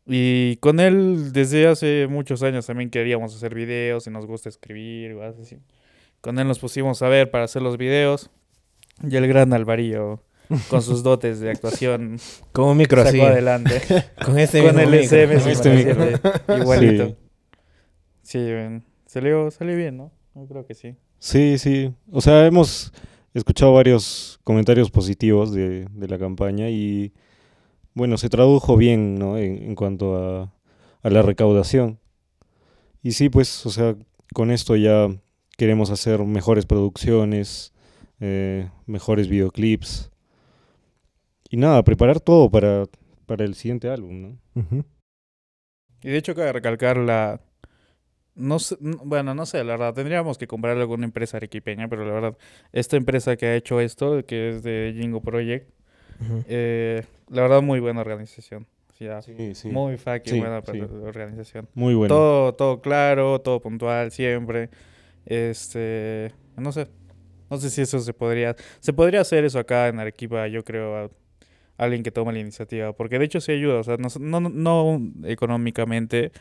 Y con él desde hace muchos años también queríamos hacer videos y nos gusta escribir, así. Con él nos pusimos a ver para hacer los videos y el gran Alvarillo con sus dotes de actuación Con un micro así. adelante. Con este con mismo el micro. SM Con este micro. igualito. Sí. Sí, salió, salió bien, ¿no? Yo creo que sí. Sí, sí. O sea, hemos escuchado varios comentarios positivos de, de la campaña y, bueno, se tradujo bien, ¿no? En, en cuanto a, a la recaudación. Y sí, pues, o sea, con esto ya queremos hacer mejores producciones, eh, mejores videoclips. Y nada, preparar todo para, para el siguiente álbum, ¿no? Y de hecho cabe recalcar la... No sé, bueno, no sé, la verdad, tendríamos que comprarle a alguna empresa arequipeña, pero la verdad, esta empresa que ha hecho esto, que es de Jingo Project, eh, la verdad, muy buena organización. Sí, sí. muy fucking Sí, buena sí. organización. Muy bueno. Todo, todo claro, todo puntual, siempre. Este, no sé. No sé si eso se podría... Se podría hacer eso acá en Arequipa, yo creo, a alguien que tome la iniciativa. Porque de hecho sí ayuda, o sea, no, no, no económicamente,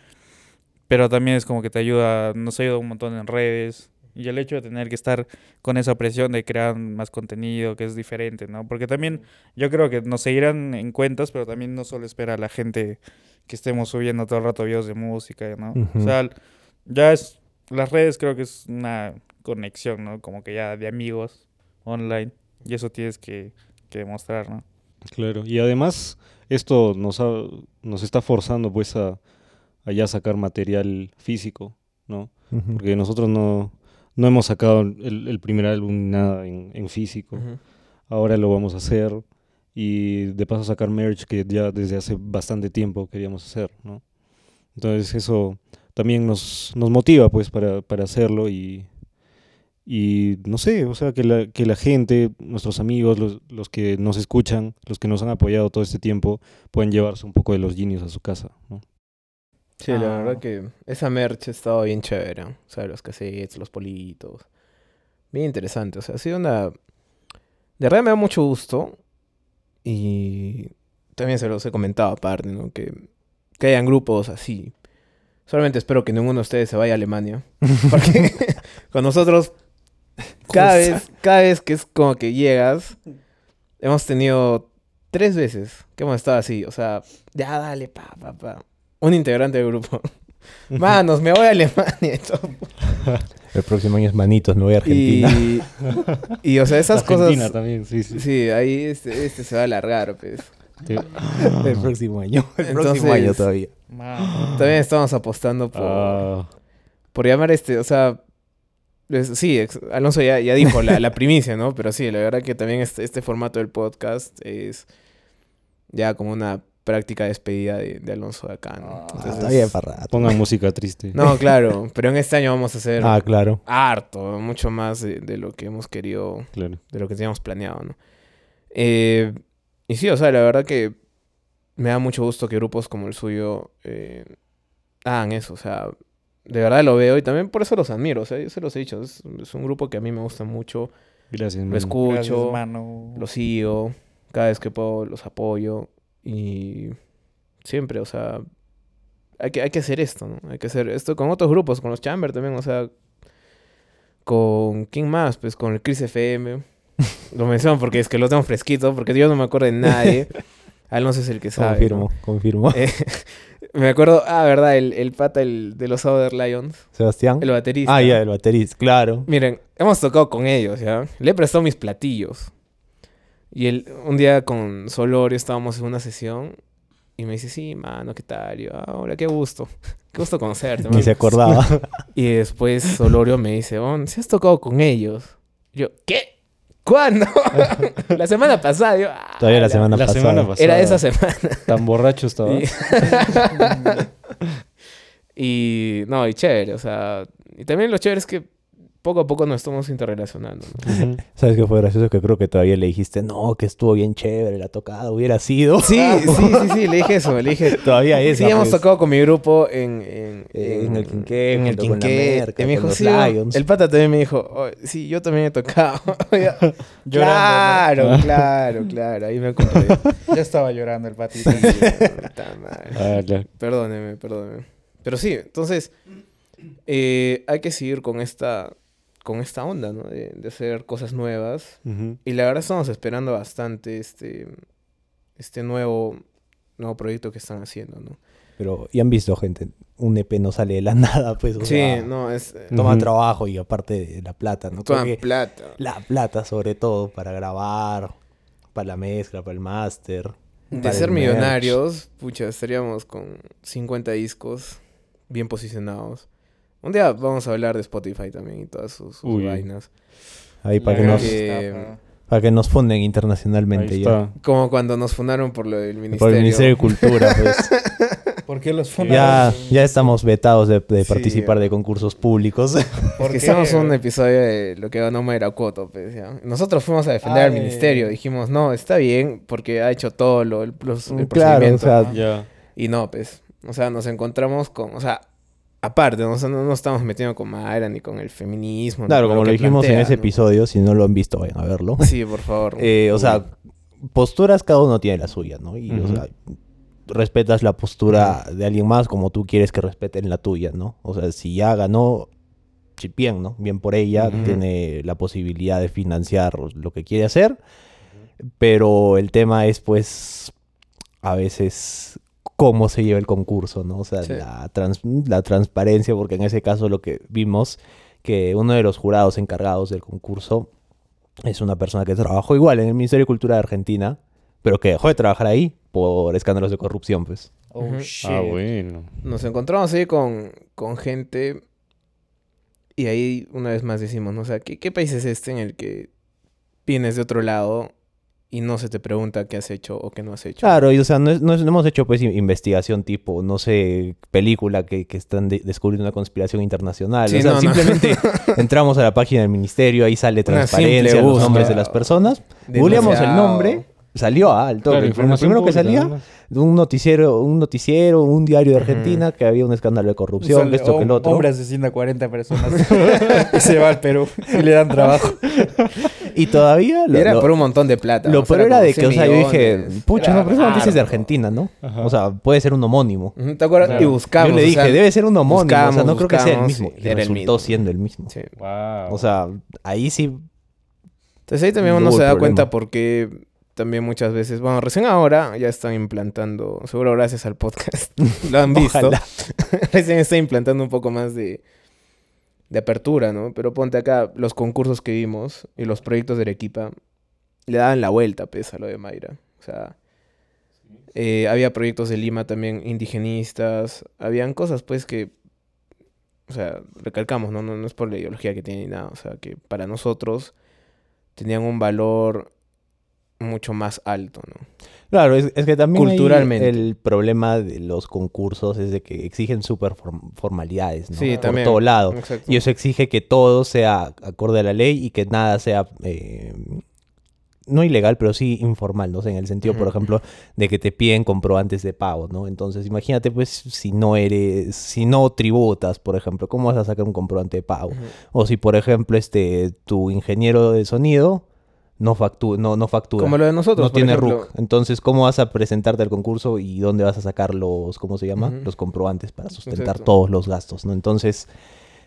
pero también es como que te ayuda, nos ayuda un montón en redes. Y el hecho de tener que estar con esa presión de crear más contenido, que es diferente, ¿no? Porque también yo creo que nos seguirán en cuentas, pero también no solo espera la gente que estemos subiendo todo el rato videos de música, ¿no? O sea, ya es, las redes creo que es una conexión, ¿no? Como que ya de amigos online. Y eso tienes que, que demostrar, ¿no? Claro, y además esto nos, ha- nos está forzando pues a, a ya sacar material físico, ¿no? Porque nosotros no, no hemos sacado el, el primer álbum ni nada en, en físico. Ahora lo vamos a hacer y de paso sacar merch que ya desde hace bastante tiempo queríamos hacer, ¿no? Entonces eso también nos, nos motiva pues para, para hacerlo y, y no sé, o sea, que la, que la gente, nuestros amigos, los, los que nos escuchan, los que nos han apoyado todo este tiempo, pueden llevarse un poco de los genios a su casa, ¿no? Sí, la Ah. verdad que esa merch estaba bien chévere. O sea, los cassettes, los politos. Bien interesante. O sea, ha sido una... De verdad me da mucho gusto. Y también se los he comentado aparte, ¿no? Que, que hayan grupos así. Solamente espero que ninguno de ustedes se vaya a Alemania. Porque con nosotros, cada vez, cada vez que es como que llegas, hemos tenido tres veces que hemos estado así. O sea, ya dale, pa, pa, pa. Un integrante del grupo. Manos, me voy a Alemania y todo. El próximo año es Manitos, me voy a Argentina. Y, y, o sea, esas Argentina cosas. también, sí, sí. Sí, ahí este, este se va a alargar, pues. Sí. El próximo año. El Entonces- próximo año todavía. También estamos apostando por, Ah, por llamar este, o sea. Es- sí, ex- Alonso ya, ya dijo la, la primicia, ¿no? Pero sí, la verdad que también este, este formato del podcast es ya como una práctica despedida de, de Alonso de acá, ¿no? Ah, Está bien para rato. pongan música triste. No, claro, pero en este año vamos a hacer Ah, claro. harto, mucho más de, de lo que hemos querido Claro. de lo que teníamos planeado, ¿no? Eh, y sí, o sea, la verdad que me da mucho gusto que grupos como el suyo eh, hagan eso, o sea, de verdad lo veo y también por eso los admiro, o sea, yo se los he dicho, es, es un grupo que a mí me gusta mucho, Gracias. lo mano. escucho, Gracias, mano. los sigo, cada vez que puedo los apoyo y siempre, o sea, hay que, hay que hacer esto, ¿no? Hay que hacer esto con otros grupos, con los Chamber también, o sea, con ¿quién más? Pues con el Chris FM. Lo menciono porque es que lo tengo fresquito, porque yo no me acuerdo de nadie. Alonso es el que sabe. Confirmo, ¿no? confirmo. Eh, me acuerdo, ah, verdad, el, el pata el, de los Southern Lions, Sebastián. el baterista. Ah, ya, el baterista, claro. Miren, hemos tocado con ellos, ¿ya? Le he prestado mis platillos. Y el, un día con Solorio estábamos en una sesión y me dice, sí, mano, ¿qué tal? Y yo, ah, hola, qué gusto. Qué gusto conocerte, Ni mano". se acordaba. Y después Solorio me dice, oh, ¿sí has tocado con ellos? Y yo, ¿qué? ¿Cuándo? la semana pasada. Yo, "Ah, Todavía la semana La pasada. semana pasada. Era esa semana. Tan borracho estaba. Y, y no, y chévere, o sea, y también lo chévere es que poco a poco nos estamos interrelacionando. ¿Sabes qué fue gracioso? Que creo que todavía le dijiste, no, que estuvo bien chévere la tocada, hubiera sido. Sí, sí, sí, sí, le dije eso, le dije... todavía es. Sí, hemos tocado con mi grupo en, en, En el Quinqué, en el Quinqué. Merca, Y me dijo, sí, Lions. el pata también me dijo, "Oh, sí, yo también he tocado. Claro, claro, claro, ahí me acordé. Ya estaba llorando el patito. Ah. Perdóneme, perdóneme. Pero sí, entonces eh, hay que seguir con esta, con esta onda, ¿no? De, de hacer cosas nuevas. Y la verdad estamos esperando bastante este, este nuevo, nuevo proyecto que están haciendo, ¿no? Pero ya han visto, gente, un EP no sale de la nada, pues. o sí, sea, no, es... eh, Toma trabajo y aparte de la plata, ¿no? Que plata. la plata, sobre todo, para grabar, para la mezcla, para el máster. De ser millonarios, pucha, estaríamos con 50 discos bien posicionados. Un día vamos a hablar de Spotify también y todas sus, sus Uy. vainas. Ahí para que, nos, que- para que nos funden internacionalmente Ahí ya. está. Como cuando nos fundaron por lo del Por ministerio. el Ministerio de Cultura, pues. ¿Por qué los ya, fundaron? ya estamos vetados de, de Sí, participar ya. de concursos públicos. Porque hicimos un episodio de lo que ganó Mairacoto, pues, ya. Nosotros fuimos a defender Ah, al ministerio. Dijimos, no, está bien, porque ha hecho todo lo, el, los- el claro, o procedimiento. sea, Ya. Y no, pues. O sea, nos encontramos con. O sea, aparte, ¿no? O sea, no nos estamos metiendo con Mayra ni con el feminismo. ni claro, como lo dijimos en plantea, ese ¿no? episodio, si no lo han visto, vayan a verlo. Sí, por favor. Eh, o sea, posturas cada uno tiene la suya, ¿no? Y, o sea, respetas la postura de alguien más como tú quieres que respeten la tuya, ¿no? O sea, si ya ganó, bien, ¿no? Bien por ella, tiene la posibilidad de financiar lo que quiere hacer, pero el tema es, pues, a veces cómo se lleva el concurso, ¿no? O sea, Sí. la, trans- la transparencia, porque en ese caso lo que vimos, que uno de los jurados encargados del concurso es una persona que trabajó igual en el Ministerio de Cultura de Argentina, pero que dejó de trabajar ahí por escándalos de corrupción, pues. Oh, shit. Ah, bueno. Nos encontramos ahí con, con gente. Y ahí una vez más decimos, ¿no? O sea, ¿qué, ¿qué país es este en el que vienes de otro lado y no se te pregunta qué has hecho o qué no has hecho? Claro, y o sea, no, es- no es- no hemos hecho pues in- investigación tipo, no sé, película que, que están de- descubriendo una conspiración internacional. Sí, o sea, no, no. simplemente entramos a la página del ministerio, ahí sale transparencia, los nombres de las personas. Googleamos el nombre, salió ah, al toque. Claro, Lo información primero que salía, un noticiero, un noticiero, un diario de Argentina que había un escándalo de corrupción, Sale, que esto, que el hom- otro. Hombre asesina a 40 personas y se va al Perú y le dan trabajo. Y todavía Y lo, era lo- por un montón de plata. lo peor era de que, 100 o sea, yo dije, pucha, Era no, pero esa noticia es de. Argentina, ¿no? Ajá. O sea, puede ser un homónimo. ¿Te acuerdas? Claro. Y buscamos. yo le o dije, sea, debe ser un homónimo, o sea, buscamos, no creo que sea el mismo. y Y era el resultó mismo. siendo el mismo. sí. Wow. O sea, ahí sí Entonces ahí también No uno se da problema. cuenta porque también muchas veces, bueno, recién ahora ya están implantando, seguro gracias al podcast, lo han visto. Recién está implantando un poco más de, de apertura, ¿no? Pero ponte acá, los concursos que vimos y los proyectos de Arequipa le daban la vuelta, pues, a lo de Mayra. O sea, eh, había proyectos de Lima también indigenistas, habían cosas, pues, que, o sea, recalcamos, ¿no? No, no es por la ideología que tiene ni nada, o sea, que para nosotros tenían un valor mucho más alto, ¿no? Claro, es, es que también Culturalmente. el problema de los concursos es de que exigen súper form- formalidades, ¿no? Sí, Por también. todo lado. Exacto. Y eso exige que todo sea acorde a la ley y que nada sea, eh, no ilegal, pero sí informal, ¿no? O sea, en el sentido, por ejemplo, de que te piden comprobantes de pago, ¿no? Entonces, imagínate, pues, si no eres, si no tributas, por ejemplo, ¿cómo vas a sacar un comprobante de pago? O si, por ejemplo, este, tu ingeniero de sonido no, factu no, no factura. Como lo de nosotros, no por tiene ejemplo. RUC. Entonces, ¿cómo vas a presentarte al concurso y dónde vas a sacar los, ¿cómo se llama? Los comprobantes para sustentar Exacto. todos los gastos, ¿no? Entonces,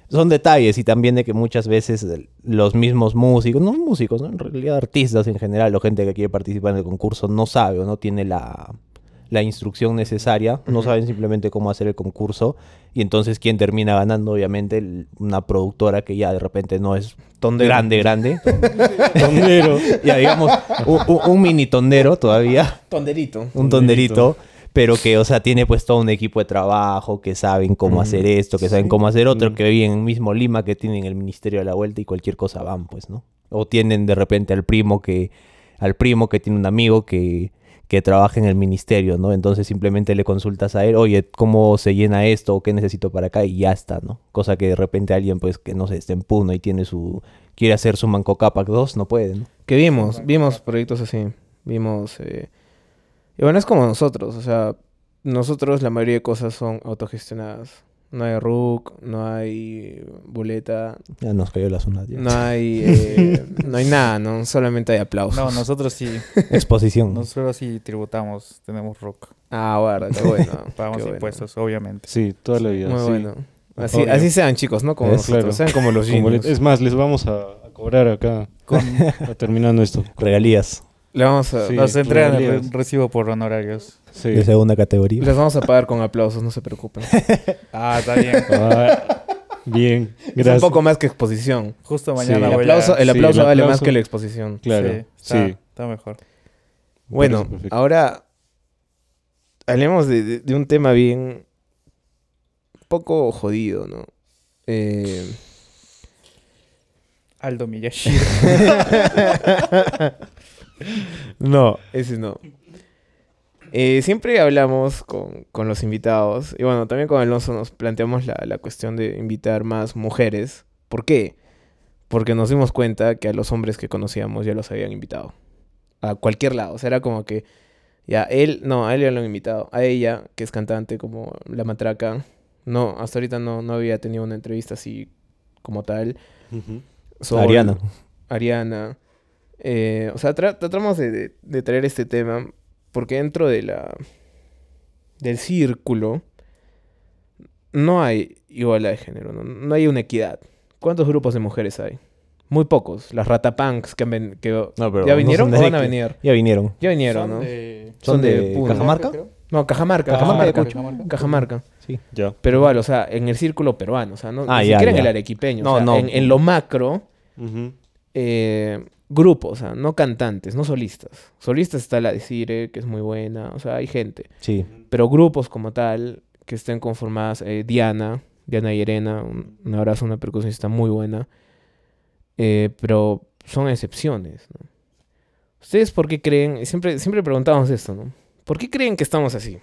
son detalles y también de que muchas veces los mismos músicos, no músicos, ¿no? en realidad artistas en general o gente que quiere participar en el concurso no sabe o no tiene la, la instrucción necesaria, no saben simplemente cómo hacer el concurso y entonces quien termina ganando obviamente El- una productora que ya de repente no es Tondero. grande, grande, Tondero. ya digamos un, mini tondero todavía, Tonderito. un tonderito, pero que, o sea, tiene pues todo un equipo de trabajo, que saben cómo hacer esto, que saben cómo hacer otro, que viven en mismo Lima, que tienen el Ministerio de la Vuelta y cualquier cosa van, pues, ¿no? O tienen de repente al primo que, al primo que tiene un amigo que, que trabaja en el ministerio, ¿no? Entonces simplemente le consultas a él, oye, ¿cómo se llena esto? ¿O qué necesito para acá? Y ya está, ¿no? Cosa que de repente alguien, pues, que no sé, está en Puno y tiene su... quiere hacer su Manco Cápac 2, no puede, ¿no? Que vimos, vimos proyectos así. Vimos. eh, Y bueno, es como nosotros. O sea, nosotros la mayoría de cosas son autogestionadas. No hay RUC, no hay boleta, Ya nos cayó la zona, tío. no hay, eh, no hay nada, ¿no? Solamente hay aplausos. No, nosotros sí. Exposición. Nosotros sí tributamos. Tenemos rock. Ah, bueno, qué bueno. Pagamos qué bueno. impuestos, obviamente. Sí, toda la vida. Muy sí. bueno. Así, así sean, chicos, ¿no? Como Es nosotros. claro. Sean como los Como es más, les vamos a, a cobrar acá, Con, terminando esto. Regalías Le vamos a, Sí. nos entregan el re- recibo por honorarios. Sí. de segunda categoría. Les vamos a pagar con aplausos, no se preocupen. Ah, está bien. Ah, bien, Es gracias. un poco más que exposición. Justo Sí. mañana El voy aplauso, a... el sí, aplauso el vale más que la exposición. Claro, Sí, sí. está, está mejor. Bueno, ahora hablemos de, de- de un tema bien poco jodido, ¿no? Eh, Aldo Miyashiro. no, ese no. Eh, siempre hablamos con, con los invitados, y bueno, también con Alonso nos planteamos la, la cuestión de invitar más mujeres. ¿Por qué? Porque nos dimos cuenta que a los hombres que conocíamos ya los habían invitado. A cualquier lado. O sea, era como que ya él, no, a él ya lo han invitado. A ella, que es cantante como La Matraca, no, hasta ahorita no, no había tenido una entrevista así como tal. Sol, Ariana. Ariana. Eh, o sea, tra- tratamos de, de- de traer este tema porque dentro de la del círculo no hay igualdad de género, no, no hay una equidad. ¿Cuántos grupos de mujeres hay? Muy pocos. Las ratapunks que, han ven- que No, pero ya vinieron o van a venir. Ya vinieron. Ya vinieron, Son ¿no? de- ¿Son de Puno. Cajamarca? No, Cajamarca, Cajamarca Cajamarca. Sí. Ya. Pero igual, o sea, en el círculo peruano, o sea, no, Ah, ni ya, siquiera en el arequipeño. No, o sea, no. En, en lo macro, eh, grupos, o sea, no cantantes, no solistas. Solistas está la de Cire, que es muy buena, o sea, hay gente. Sí. Pero grupos como tal, que estén conformadas, eh, Diana, Diana y Irena, un, un abrazo, una percusionista muy buena. Eh, pero son excepciones, ¿no? ¿Ustedes por qué creen? Siempre, siempre preguntamos esto, ¿no? ¿Por qué creen que estamos así?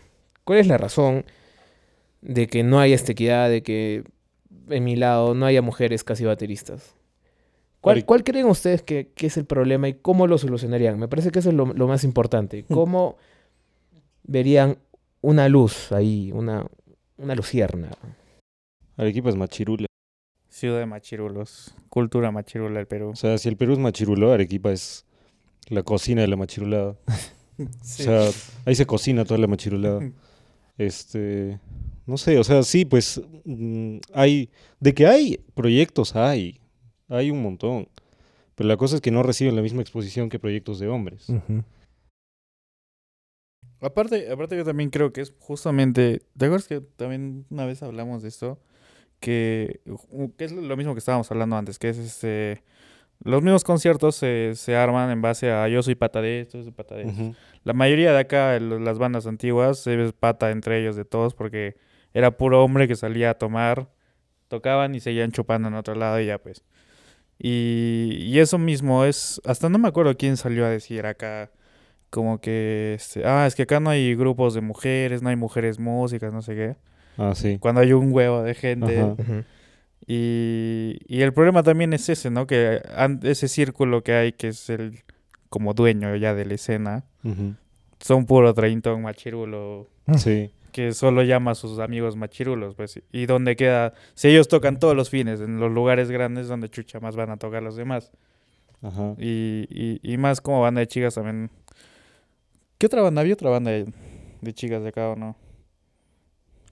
¿Cuál es la razón de que no haya esta equidad, de que en mi lado no haya mujeres casi bateristas? ¿Cuál, creen ustedes que, que es el problema y cómo lo solucionarían? Me parece que eso es lo, lo más importante. ¿Cómo verían una luz ahí, una, una lucierna? Arequipa es machirula. Ciudad de machirulos. Cultura machirula del Perú. O sea, si el Perú es machirulo, Arequipa es la cocina de la machirulada. Sí. O sea, ahí se cocina toda la machirulada. Este, no sé, o sea, sí, pues mm, hay, de que hay proyectos hay, hay un montón. Pero la cosa es que no reciben la misma exposición que proyectos de hombres. Aparte, aparte yo también creo que es justamente, ¿te acuerdas que también una vez hablamos de esto? Que, que es lo mismo que estábamos hablando antes, que es este, los mismos conciertos se, se arman en base a yo soy pata de esto, yo soy pata de esto. Ujú. La mayoría de acá, las bandas antiguas, se ve pata entre ellos de todos porque era puro hombre que salía a tomar, tocaban y seguían chupando en otro lado y ya pues. Y, y eso mismo es, hasta no me acuerdo quién salió a decir acá, como que, este, ah, es que acá no hay grupos de mujeres, no hay mujeres músicas, no sé qué. Ah, sí. Cuando hay un huevo de gente. Ajá. Y, y el problema también es ese, ¿no? Que ese círculo que hay, que es el como dueño ya de la escena, son puro treintón machirulo Sí. Que solo llama a sus amigos machirulos, pues. Y donde queda, si ellos tocan todos los fines, en los lugares grandes donde chucha más van a tocar los demás. Ajá. Y, y, y más como banda de chicas también. ¿Qué otra banda? ¿Había otra banda de, de chicas de acá o no?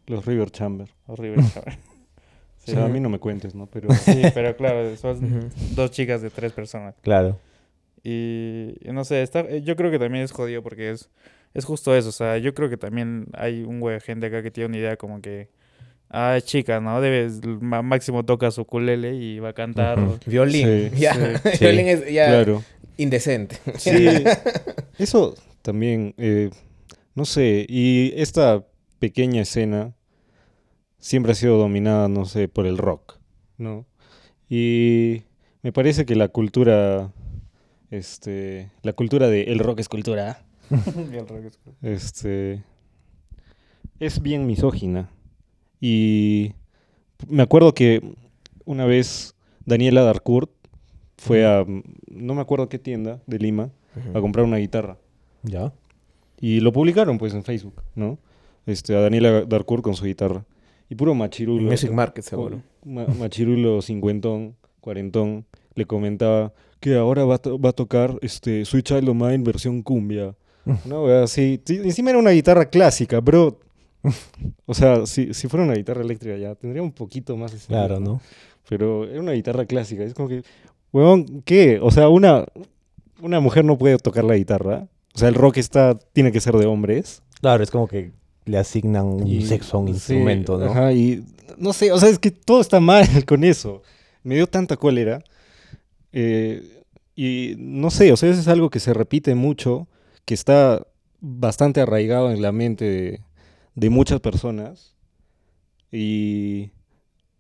Los River Chamber. Chaval. O sea, a mí no me cuentes, ¿no? Pero Sí, pero claro, son dos chicas de tres personas. Claro. Y y no sé, está, eh, yo creo que también es jodido porque es, es justo eso. O sea, yo creo que también hay un güey de gente acá que tiene una idea como que, ah, chica, ¿no? Debes, máximo toca su culele y va a cantar. Violín. Sí, ya. sí. Violín es ya claro. indecente. Sí, eso también, eh, no sé, y esta pequeña escena siempre ha sido dominada, no sé, por el rock, ¿no? Y me parece que la cultura, este, la cultura de el rock es cultura, Este es bien misógina. Y me acuerdo que una vez Daniela Darcourt fue a no me acuerdo qué tienda de Lima a comprar una guitarra ¿Ya? y lo publicaron pues en Facebook, ¿no? Este a Daniela Darcourt con su guitarra y puro machirulo. Music Market, seguro. Ma- machirulo cincuentón, cuarentón le comentaba que ahora va va a tocar este Sweet Child O' Mine versión cumbia. Una wea así. Sí, Encima era una guitarra clásica, bro. O sea, si, si fuera una guitarra eléctrica ya tendría un poquito más Claro, ¿no? Pero era una guitarra clásica. Es como que, weón, ¿qué? O sea, una, una mujer no puede tocar la guitarra. O sea, el rock está, tiene que ser de hombres. Claro, es como que le asignan un Y- sexo a un sí, instrumento, ¿no? Ajá, y no sé, o sea, es que todo está mal con eso. Me dio tanta cólera. eh, y no sé, o sea, eso es algo que se repite mucho, que está bastante arraigado en la mente de, de muchas personas. Y,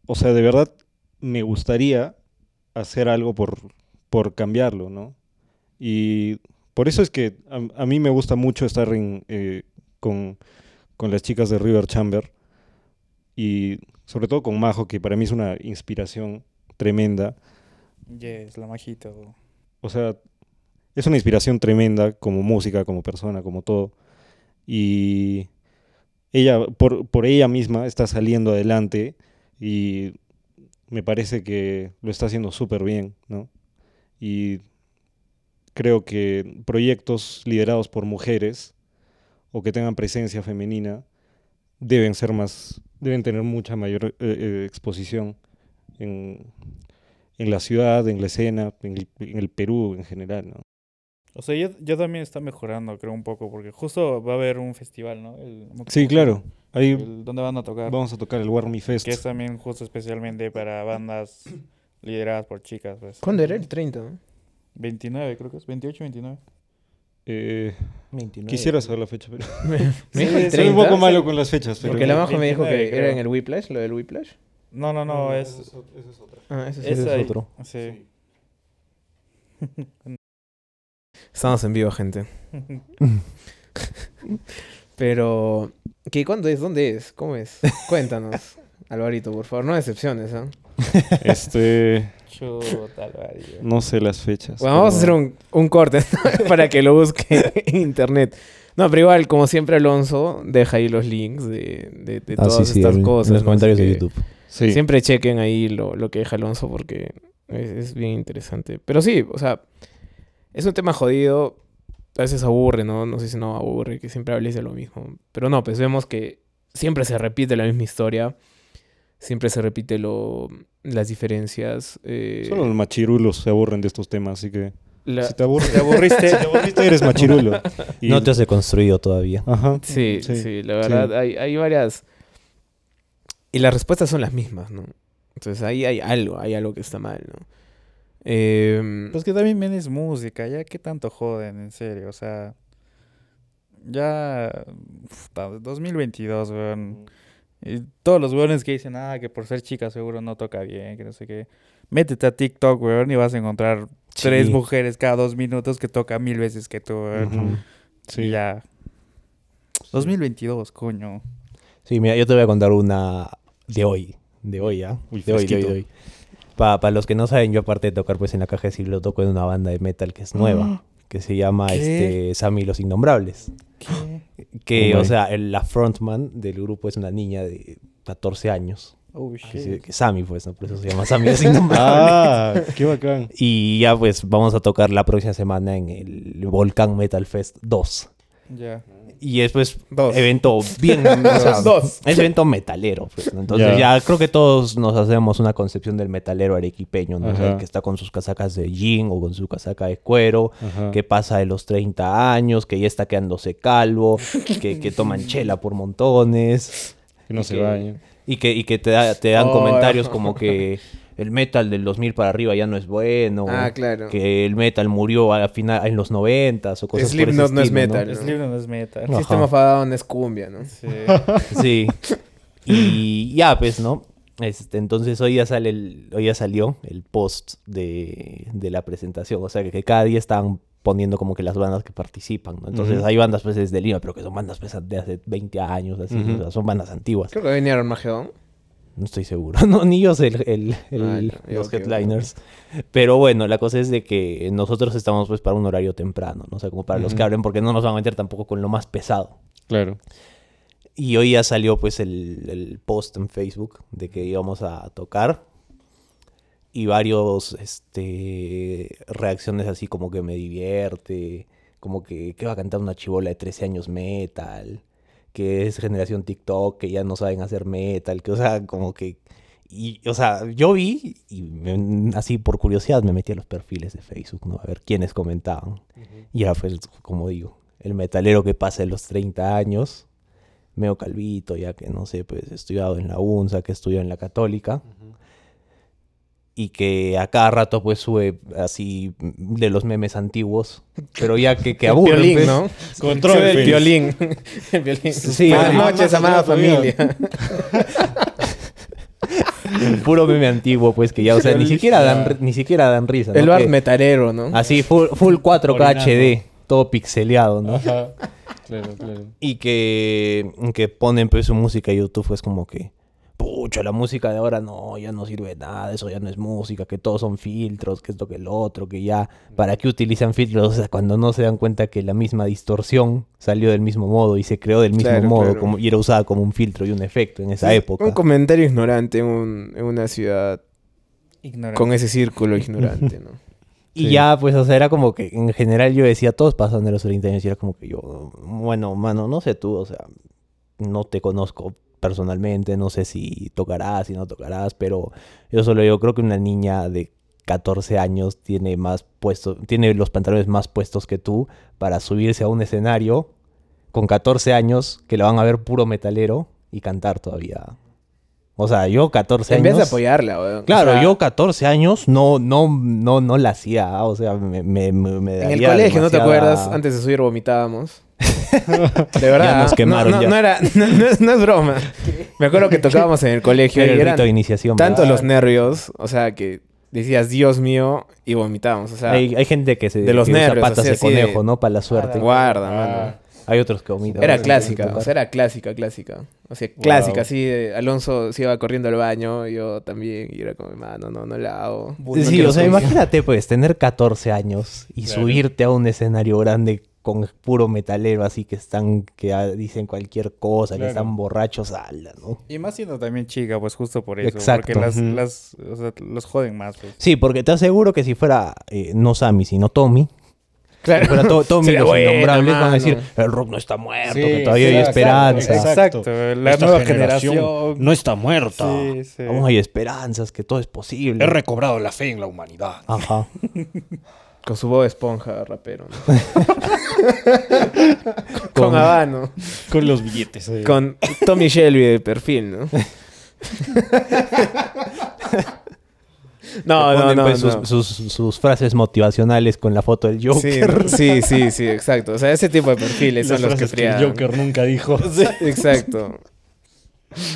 o sea, de verdad me gustaría hacer algo por, por cambiarlo, ¿no? Y por eso es que a, a mí me gusta mucho estar en, eh, con, con las chicas de River Chamber y sobre todo con Majo, que para mí es una inspiración tremenda. Yes, la majito. O sea, es una inspiración tremenda como música, como persona, como todo. Y ella, por, por ella misma, está saliendo adelante y me parece que lo está haciendo súper bien, ¿no? Y creo que proyectos liderados por mujeres o que tengan presencia femenina deben ser más, deben tener mucha mayor eh, eh, exposición en, la ciudad, en la escena, en el, en el Perú en general, ¿no? O sea, ya, ya también está mejorando, creo, un poco, porque justo va a haber un festival, ¿no? El- no Sí, claro. Ahí El- ¿Dónde van a tocar? vamos a tocar el Warmy Fest. Que es también justo especialmente para bandas lideradas por chicas, pues. ¿Cuándo era? El 30, ¿no? 29, creo que es. 28, 29. Eh, 29. quisiera saber la fecha, pero Me dijo el soy un 30. poco malo con las fechas. Pero Porque la Majo me dijo 29 que era en el Whiplash, lo del Whiplash. No, no, no, es... Ah, ese sí. Ese es ahí. otro. Sí. Estamos en vivo, gente. Pero, ¿qué, ¿cuándo es? ¿Dónde es? ¿Cómo es? Cuéntanos, Alvarito, por favor. No decepciones, ¿ah? Este, Chuta, Alvarillo. no sé las fechas. Bueno, vamos a hacer un, un corte para que lo busque en internet. No, pero igual, como siempre, Alonso deja ahí los links de, de, de Ah, todas sí, sí, estas en- cosas. En los ¿no? comentarios Así de YouTube. Sí. Siempre chequen ahí lo, lo que deja Alonso porque es, es bien interesante. Pero sí, o sea, es un tema jodido. A veces aburre, ¿no? No sé si no aburre, que siempre hables de lo mismo. Pero no, pues vemos que siempre se repite la misma historia. Siempre se repite lo, las diferencias. eh, Solo los machirulos se aburren de estos temas, así que la- si te aburres, ¿Te aburriste? si te aburriste eres machirulo. Y- No te has deconstruido todavía. Ajá. Sí, sí, Sí, la verdad, Hay, hay varias... Y las respuestas son las mismas, ¿no? Entonces ahí hay algo, hay algo que está mal, ¿no? Em, Pues que también es música, ya qué tanto joden, en serio, o sea... Ya... uf, ta- 2022, weón. Y todos los weones que dicen, ah, que por ser chica seguro no toca bien, que no sé qué. Métete a TikTok, weón, y vas a encontrar tres mujeres cada dos minutos que tocan mil veces que tú, weón. Sí. ya. 2022, coño. Sí, mira, yo te voy a contar una de hoy. De hoy, ¿ah? Uy, de hoy, de hoy, de hoy. Para los que no saben, yo aparte de tocar pues en la caja de lo toco en una banda de metal que es nueva. Que se llama ¿Qué? este Sammy y los Innombrables. ¿Qué? Que, Oh, o sea, el- la frontman del grupo es una niña de 14 años. Oh, Que, se- shit. que Sammy, pues, ¿no? Por eso se llama Sammy y los Innombrables. Ah, qué bacán. Y ya pues vamos a tocar la próxima semana en el Volcán Metal Fest 2. Ya. Y es pues Dos. evento bien... o sea, Dos. Es evento metalero. pues, ¿no? Entonces Ya. ya creo que todos nos hacemos una concepción del metalero arequipeño, ¿no? O sea, Ajá. el que está con sus casacas de jean o con su casaca de cuero, Ajá. que pasa de los 30 años, que ya está quedándose calvo, que, que toman chela por montones. Que no se que- bañen. Y que, y que te, da- te dan Oh. comentarios como que el metal del 2000 para arriba ya no es bueno. Ah, claro. Que el metal murió al final en los 90 o cosas Slipknot no es estilo, metal. Es libre, no es meta. No. Sistema Ajá. Fadado es cumbia, ¿no? Sí. Sí. Y ya, pues, ¿no? Este, entonces hoy ya sale el, hoy ya salió el post de, de la presentación. O sea que, que cada día están poniendo como que las bandas que participan, ¿no? Entonces hay bandas pues desde Lima, pero que son bandas pues de hace 20 años, así, o sea, son bandas antiguas. Creo que venía Armagedón. No estoy seguro. No, ni yo sé el, el- el- Ah, los headliners. Pero bueno, la cosa es de que nosotros estamos pues para un horario temprano, ¿no? O sea, como para los que abren, porque no nos van a meter tampoco con lo más pesado. Claro. Y hoy ya salió pues el, el post en Facebook de que íbamos a tocar. Y varios este, reacciones así como que me divierte. Como que, que va a cantar una chivola de 13 años metal. Que es generación TikTok, que ya no saben hacer metal. Que, o sea, como que... Y, o sea, yo vi y me- así por curiosidad me metí a los perfiles de Facebook, ¿no? A ver quiénes comentaban. Y era pues, como digo, el metalero que pasa de los 30 años, medio calvito, ya que no sé, pues estudiado en la UNSA, que estudió en la Católica, y que a cada rato pues sube así de los memes antiguos, pero ya que, que El aburren, violín, pues. ¿no? Control, el pues. violín. el violín. Sí, Buenas noches, amada familia. Puro meme antiguo, pues que ya, o sea, ni siquiera dan, ni siquiera dan risa. ¿no? el bar metalero, ¿no? Así, full, full 4K Orinando. HD, todo pixeleado, ¿no? Ajá. Claro, claro. Y que, que ponen pues su música en YouTube, es como que, pucha, la música de ahora no, ya no sirve de nada, eso ya no es música, que todos son filtros, que esto que el otro, que ya, ¿para qué utilizan filtros? O sea, cuando no se dan cuenta que la misma distorsión salió del mismo modo y se creó del mismo Claro, modo claro. como, y era usada como un filtro y un efecto en esa Sí, época. Un comentario ignorante en, un- en una ciudad Ignorante. con ese círculo ignorante, ¿no? Y Sí. ya, pues, o sea, era como que en general yo decía, todos pasan de los 30 años y era como que yo, bueno, mano, no sé tú, o sea, no te conozco personalmente, no sé si tocarás, si no tocarás, pero yo solo yo creo que una niña de 14 años tiene más puestos, tiene los pantalones más puestos que tú para subirse a un escenario con 14 años que la van a ver puro metalero y cantar todavía. O sea, yo 14 En años... vez de apoyarla, weón. Claro, O sea, yo 14 años no, no, no, no la hacía, ah, o sea, me, me, me- me En el daría colegio, ¿no te acuerdas? Antes de subir vomitábamos. De verdad. Ya nos ¿ah? quemaron, no, no, ya. no era, no, no es, no es broma. Me acuerdo que tocábamos en el colegio Era y el eran rito de iniciación. ¿verdad? los nervios, o sea, que decías, Dios mío, y vomitábamos. O sea, hay, hay gente que se de los que usa nervios, patas así, de conejo, ¿no? Para la suerte. guarda, Ah. mano. Hay otros que vomitan. Era clásica, o sea, era clásica, clásica. O sea, clásica, Wow. así. de Alonso se iba corriendo al baño, yo también, y era como, mano, no, no la hago. No Sí, o sea, subir". imagínate, pues, tener 14 años y Claro. subirte a un escenario grande con puro metalero, así que están, que dicen cualquier cosa, que Claro. están borrachos, ala, ¿no? Y más siendo también chica, pues justo por eso. Exacto. Porque las, las, o sea, los joden más, pues. Sí, porque te aseguro que si fuera eh, no Sammy, sino Tommy, Claro. si fuera to- Tommy Sería los buena, innombrables, van a decir, el rock no está muerto, Sí, que todavía hay esperanza. Exacto, la nueva generación. no está muerta. Sí, sí. Aún hay esperanzas, que todo es posible. He recobrado la fe en la humanidad. Ajá. Con su voz esponja, rapero. ¿no? Con, Con- Habano. Con los billetes. ahí. Con Tommy Shelby de perfil, ¿no? no, no, pues, no. Sus, sus- sus frases motivacionales con la foto del Joker. sí, sí, sí, exacto. O sea, ese tipo de perfiles Las son los que que el. Joker nunca dijo. Exacto.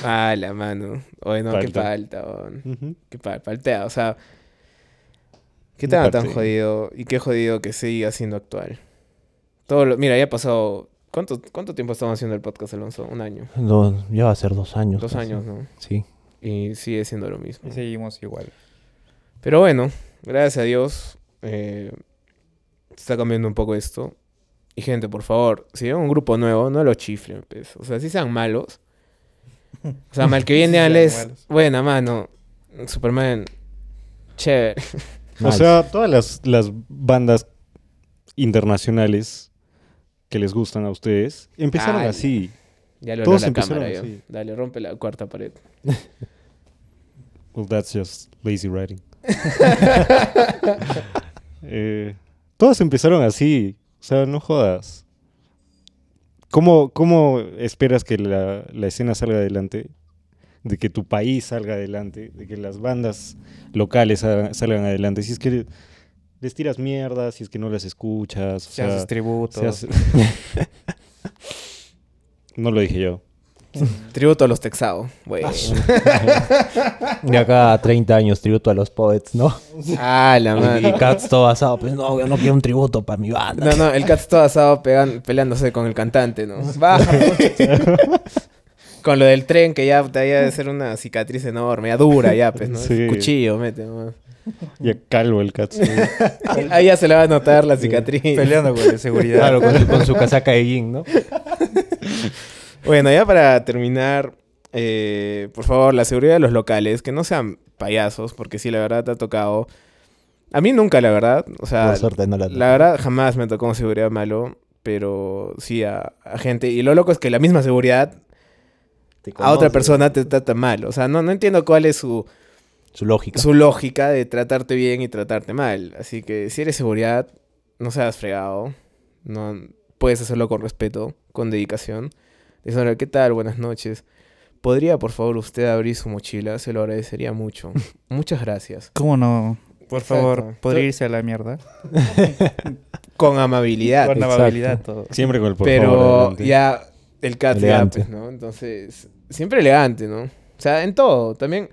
Ah, la mano. Oye, no, qué Falta. falta, weón. Ujú. Qué pa- paltea, o sea. Qué Un tan, jodido y qué jodido que siga siendo actual. Todo lo, mira, ya ha pasado. ¿cuánto, ¿Cuánto tiempo estamos haciendo el podcast, Alonso? Un año. No, ya va a ser dos años. Dos casi. años, ¿no? Sí. Y sigue siendo lo mismo. Y seguimos igual. Pero bueno, gracias a Dios. eh, está cambiando un poco esto. Y gente, por favor, si ven un grupo nuevo, no lo chiflen, pues. O sea, si sean malos. O sea, mal que bien Sí malos. buena mano, Superman, chévere. O sea, todas las, las bandas internacionales que les gustan a ustedes empezaron Ay. así. Ya lo Todos la empezaron cámara, así. Dale, rompe la cuarta pared. Well, that's just lazy writing. Eh, todas empezaron así. O sea, no jodas. ¿Cómo, cómo esperas que la, la escena salga adelante? De que tu país salga adelante, de que las bandas locales sa- salgan adelante. Si es que les tiras mierda, si es que no las escuchas. o Se sea, haces tributo. se hace- no lo dije yo. Tributo a los Texados. Bueno. De acá a 30 años, tributo a los poets, ¿no? Ah, la Y, y madre. Cats todo asado, pues no, yo no quiero un tributo para mi banda. No, no, el Cats todo asado pegan- peleándose con el cantante, ¿no? Baja, Con lo del tren que ya te había de ser una cicatriz enorme, ya dura ya, pues, ¿no? Sí. Cuchillo, mete, ¿no? Ya calvo el Katsu. Ahí ya se le va a notar la cicatriz. Peleando con la seguridad. Claro, con su, con su casaca de jean, ¿no? Bueno, ya para terminar, eh, por favor, la seguridad de los locales, que no sean payasos, porque sí, la verdad te ha tocado. A mí nunca, la verdad. O sea, Por suerte no la la verdad jamás me tocó un seguridad malo, pero sí a, a gente. Y lo loco es que la misma seguridad Te a otra persona te trata mal. O sea, no, no entiendo cuál es su, Su lógica. su lógica de tratarte bien y tratarte mal. Así que si eres seguridad, no seas fregado. No, puedes hacerlo con respeto, con dedicación. Diciendo, ¿qué tal? Buenas noches. ¿Podría, por favor, usted abrir su mochila? Se lo agradecería mucho. Muchas gracias. ¿Cómo no? Por Exacto. favor, ¿podría irse a la mierda? Con amabilidad. Con exacto. amabilidad todo. Siempre con el por Pero favor. ya el cat ya, pues, ¿no? Entonces, siempre elegante, ¿no? O sea, en todo. También,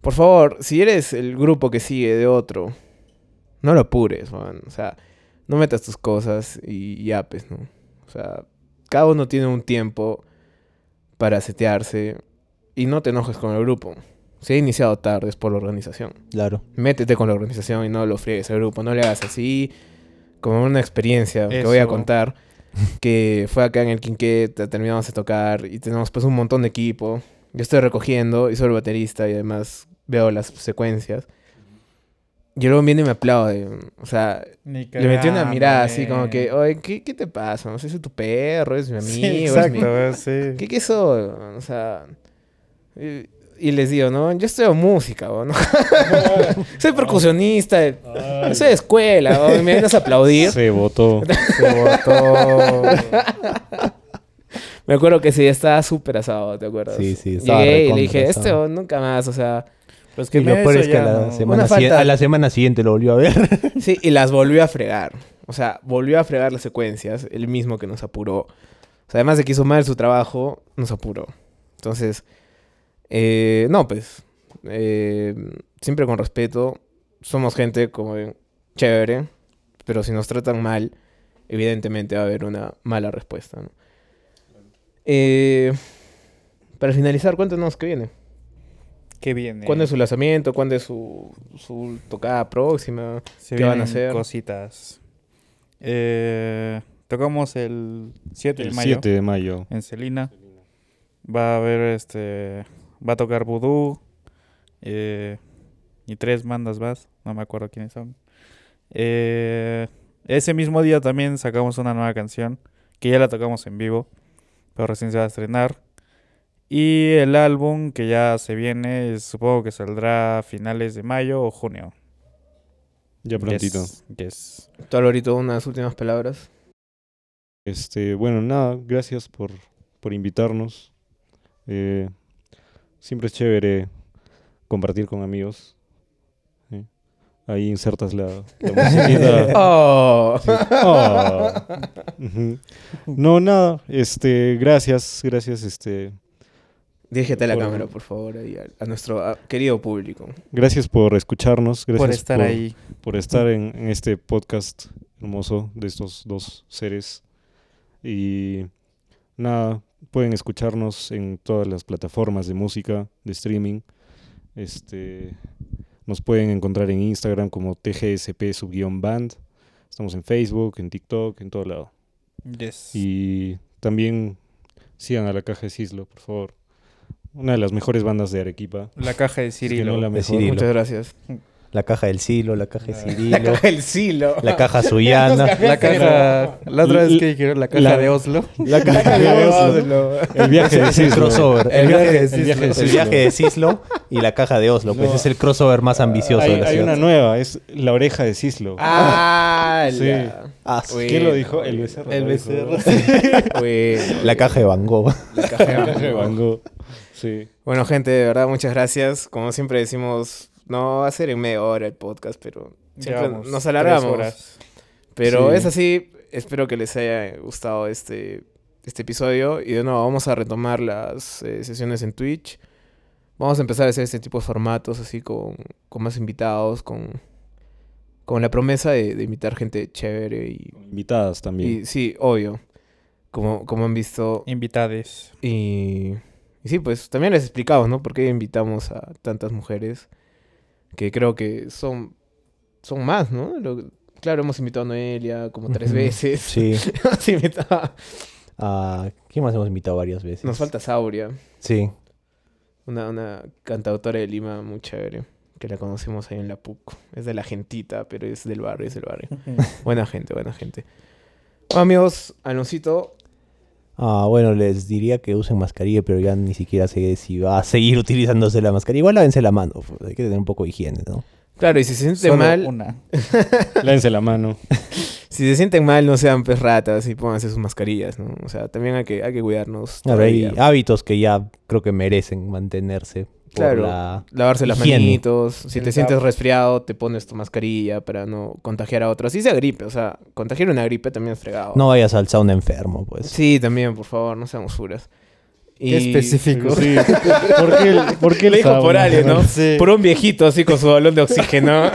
por favor, si eres el grupo que sigue de otro, no lo apures, man. O sea, no metas tus cosas y ya, pues, ¿no? O sea, cada uno tiene un tiempo para setearse y no te enojes con el grupo. Si ha iniciado tarde es por la organización Claro. métete con la organización y no lo friegues al grupo. No le hagas así. Como una experiencia que voy a contar. Que fue acá en el Quinquet, terminamos de tocar y tenemos pues un montón de equipo. Yo estoy recogiendo y soy el baterista y además veo las secuencias. Y luego viene y me aplaude. O sea, le metí una mirada así como que, oye, ¿qué, qué te pasa? No sé, soy tu perro, es mi amigo. Sí, es mi- exacto, sí. ¿Qué, qué soy? O sea. Y, les digo, ¿no? Yo estudio música, ¿no? soy percusionista. Soy de escuela, ¿no? Y me vienes a aplaudir. Se votó. Se botó. Me acuerdo que sí, estaba súper asado, ¿te acuerdas? Sí, sí, estaba Llegué y le dije, este oh, nunca más, o sea. Pues Y lo mira, peor eso es que a la, no- semana si- a la semana siguiente lo volvió a ver. Sí, y las volvió a fregar. O sea, volvió a fregar las secuencias, el mismo que nos apuró. O sea, además de que hizo mal su trabajo, nos apuró. Entonces, eh, no, pues, eh, siempre con respeto. Somos gente como chévere, pero si nos tratan mal, evidentemente va a haber una mala respuesta. ¿no? Eh, para finalizar, cuéntanos qué viene. ¿Qué viene? ¿Cuándo es su lanzamiento? ¿Cuándo es su, su tocada próxima? Se qué van a hacer? Cositas. Eh, tocamos el 7 de El mayo 7 de mayo. en Celina. Va a haber este. Va a tocar Voodoo. eh, y tres bandas más. No me acuerdo quiénes son. Eh, ese mismo día también sacamos una nueva canción. Que ya la tocamos en vivo. Pero recién se va a estrenar. Y el álbum que ya se viene, supongo que saldrá a finales de mayo o junio. Ya prontito. Yes, yes. Tú, Alvarito, unas últimas palabras. Este, bueno, nada, gracias por, por invitarnos. Eh, siempre es chévere compartir con amigos. ¿sí? Ahí insertas la, la musiquita. Oh. Oh. No, nada, este, gracias, gracias, este, Dígete a la Por- cámara, por favor, a, a nuestro a- querido público. gracias por escucharnos, gracias por estar ahí. por estar en, en este podcast hermoso de estos dos seres. Y nada, pueden escucharnos en todas las plataformas de música, de streaming. Este, nos pueden encontrar en Instagram como TGSP subguión band. Estamos en Facebook, en TikTok, en todo lado. Yes. Y también sigan a la caja de Cislo, por favor. Una de las mejores bandas de Arequipa. La caja de Si es que Cirilo. no la de mejor. Cirilo. Muchas gracias. La caja del Silo, la caja de La- Cirilo, El silo. la caja suyana. La caja. La otra vez que dijeron la caja la- de Oslo. La caja de Oslo. El viaje de Es el Cislo. crossover. El viaje de El viaje de El Cislo. viaje de Cislo y la caja de Oslo. Pues es el crossover más ambicioso Hay, de la hay ciudad. una nueva, es la oreja de Cislo. Ah, Sí. la- Ah, Uy. ¿Quién lo dijo? El becerro. El becerro. Bueno, La caja de Van Gogh. la caja de caja Van. Gogh. Sí. Bueno, gente, de verdad, muchas gracias. Como siempre decimos, no va a ser en media hora el podcast, pero siempre Llevamos nos alargamos. horas. Pero Sí. es así. Espero que les haya gustado este este episodio y de nuevo vamos a retomar las eh, sesiones en Twitch. Vamos a empezar a hacer este tipo de formatos así con, con más invitados, con, con la promesa de, de invitar gente chévere y, Invitadas también. y sí, obvio, como, como han visto. Invitades. Y, y sí, pues también les explicamos, ¿no? Por qué invitamos a tantas mujeres, que creo que son, son más, ¿no? Lo- claro, hemos invitado a Noelia como tres veces. Sí. Hemos invitado- Ah, ¿Quién más hemos invitado varias veces? Nos falta Sauria, Sí. una, una cantautora de Lima muy chévere, que la conocimos ahí en la PUC. Es de la gentita, pero es del barrio, es del barrio. Buena gente, buena gente. Bueno, amigos, Aloncito, Ah, bueno, les diría que usen mascarilla, pero ya ni siquiera sé si va a seguir utilizándose la mascarilla. Igual lávense la mano, pues, hay que tener un poco de higiene, ¿no? claro, y si se sienten Solo mal, una. Lávense la mano. si se sienten mal, no sean pues ratas y pónganse sus mascarillas, ¿no? O sea, también hay que, hay que cuidarnos. Claro, hay hábitos que ya creo que merecen mantenerse. Claro. la... Lavarse las Higiene. manitos. Si El te sientes resfriado, te pones tu mascarilla para no contagiar a otros. Así sea gripe, o sea, contagiar una gripe también es fregado. No vayas al sauna enfermo, pues. Sí, también, por favor, no seamos furas. Qué específico. Sí. ¿Por qué, el- por qué el Le dijo por alguien, ¿no? Sí. Por un viejito así con su balón de oxígeno.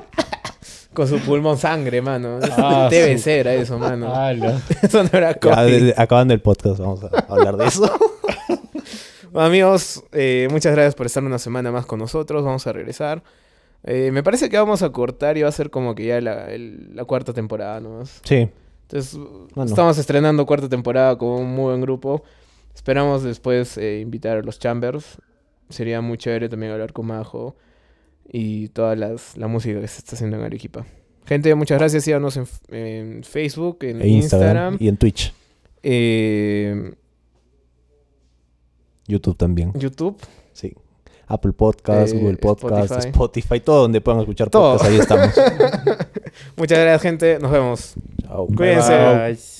con su pulmón sangre, mano. Ah, Debe su- ser a eso, mano. Ala. Eso no era COVID. acabando el podcast, vamos a hablar de eso. Bueno, amigos, eh, muchas gracias por estar una semana más con nosotros. Vamos a regresar. Eh, me parece que vamos a cortar y va a ser como que ya la, el- la cuarta temporada nomás. Sí. Entonces, Bueno. estamos estrenando cuarta temporada con un muy buen grupo. Esperamos después eh, invitar a los Chambers. Sería muy chévere también hablar con Majo y toda las, la música que se está haciendo en Arequipa. Gente, muchas gracias. Síganos en, Facebook, en En Instagram, Instagram, y en Twitch. eh, YouTube también. YouTube. Sí. Apple Podcast, Eh, Google Podcast, Spotify. Spotify. todo donde puedan escuchar Todo. podcast, ahí estamos. Muchas gracias, gente. Nos vemos. Chao. Cuídense. Bye.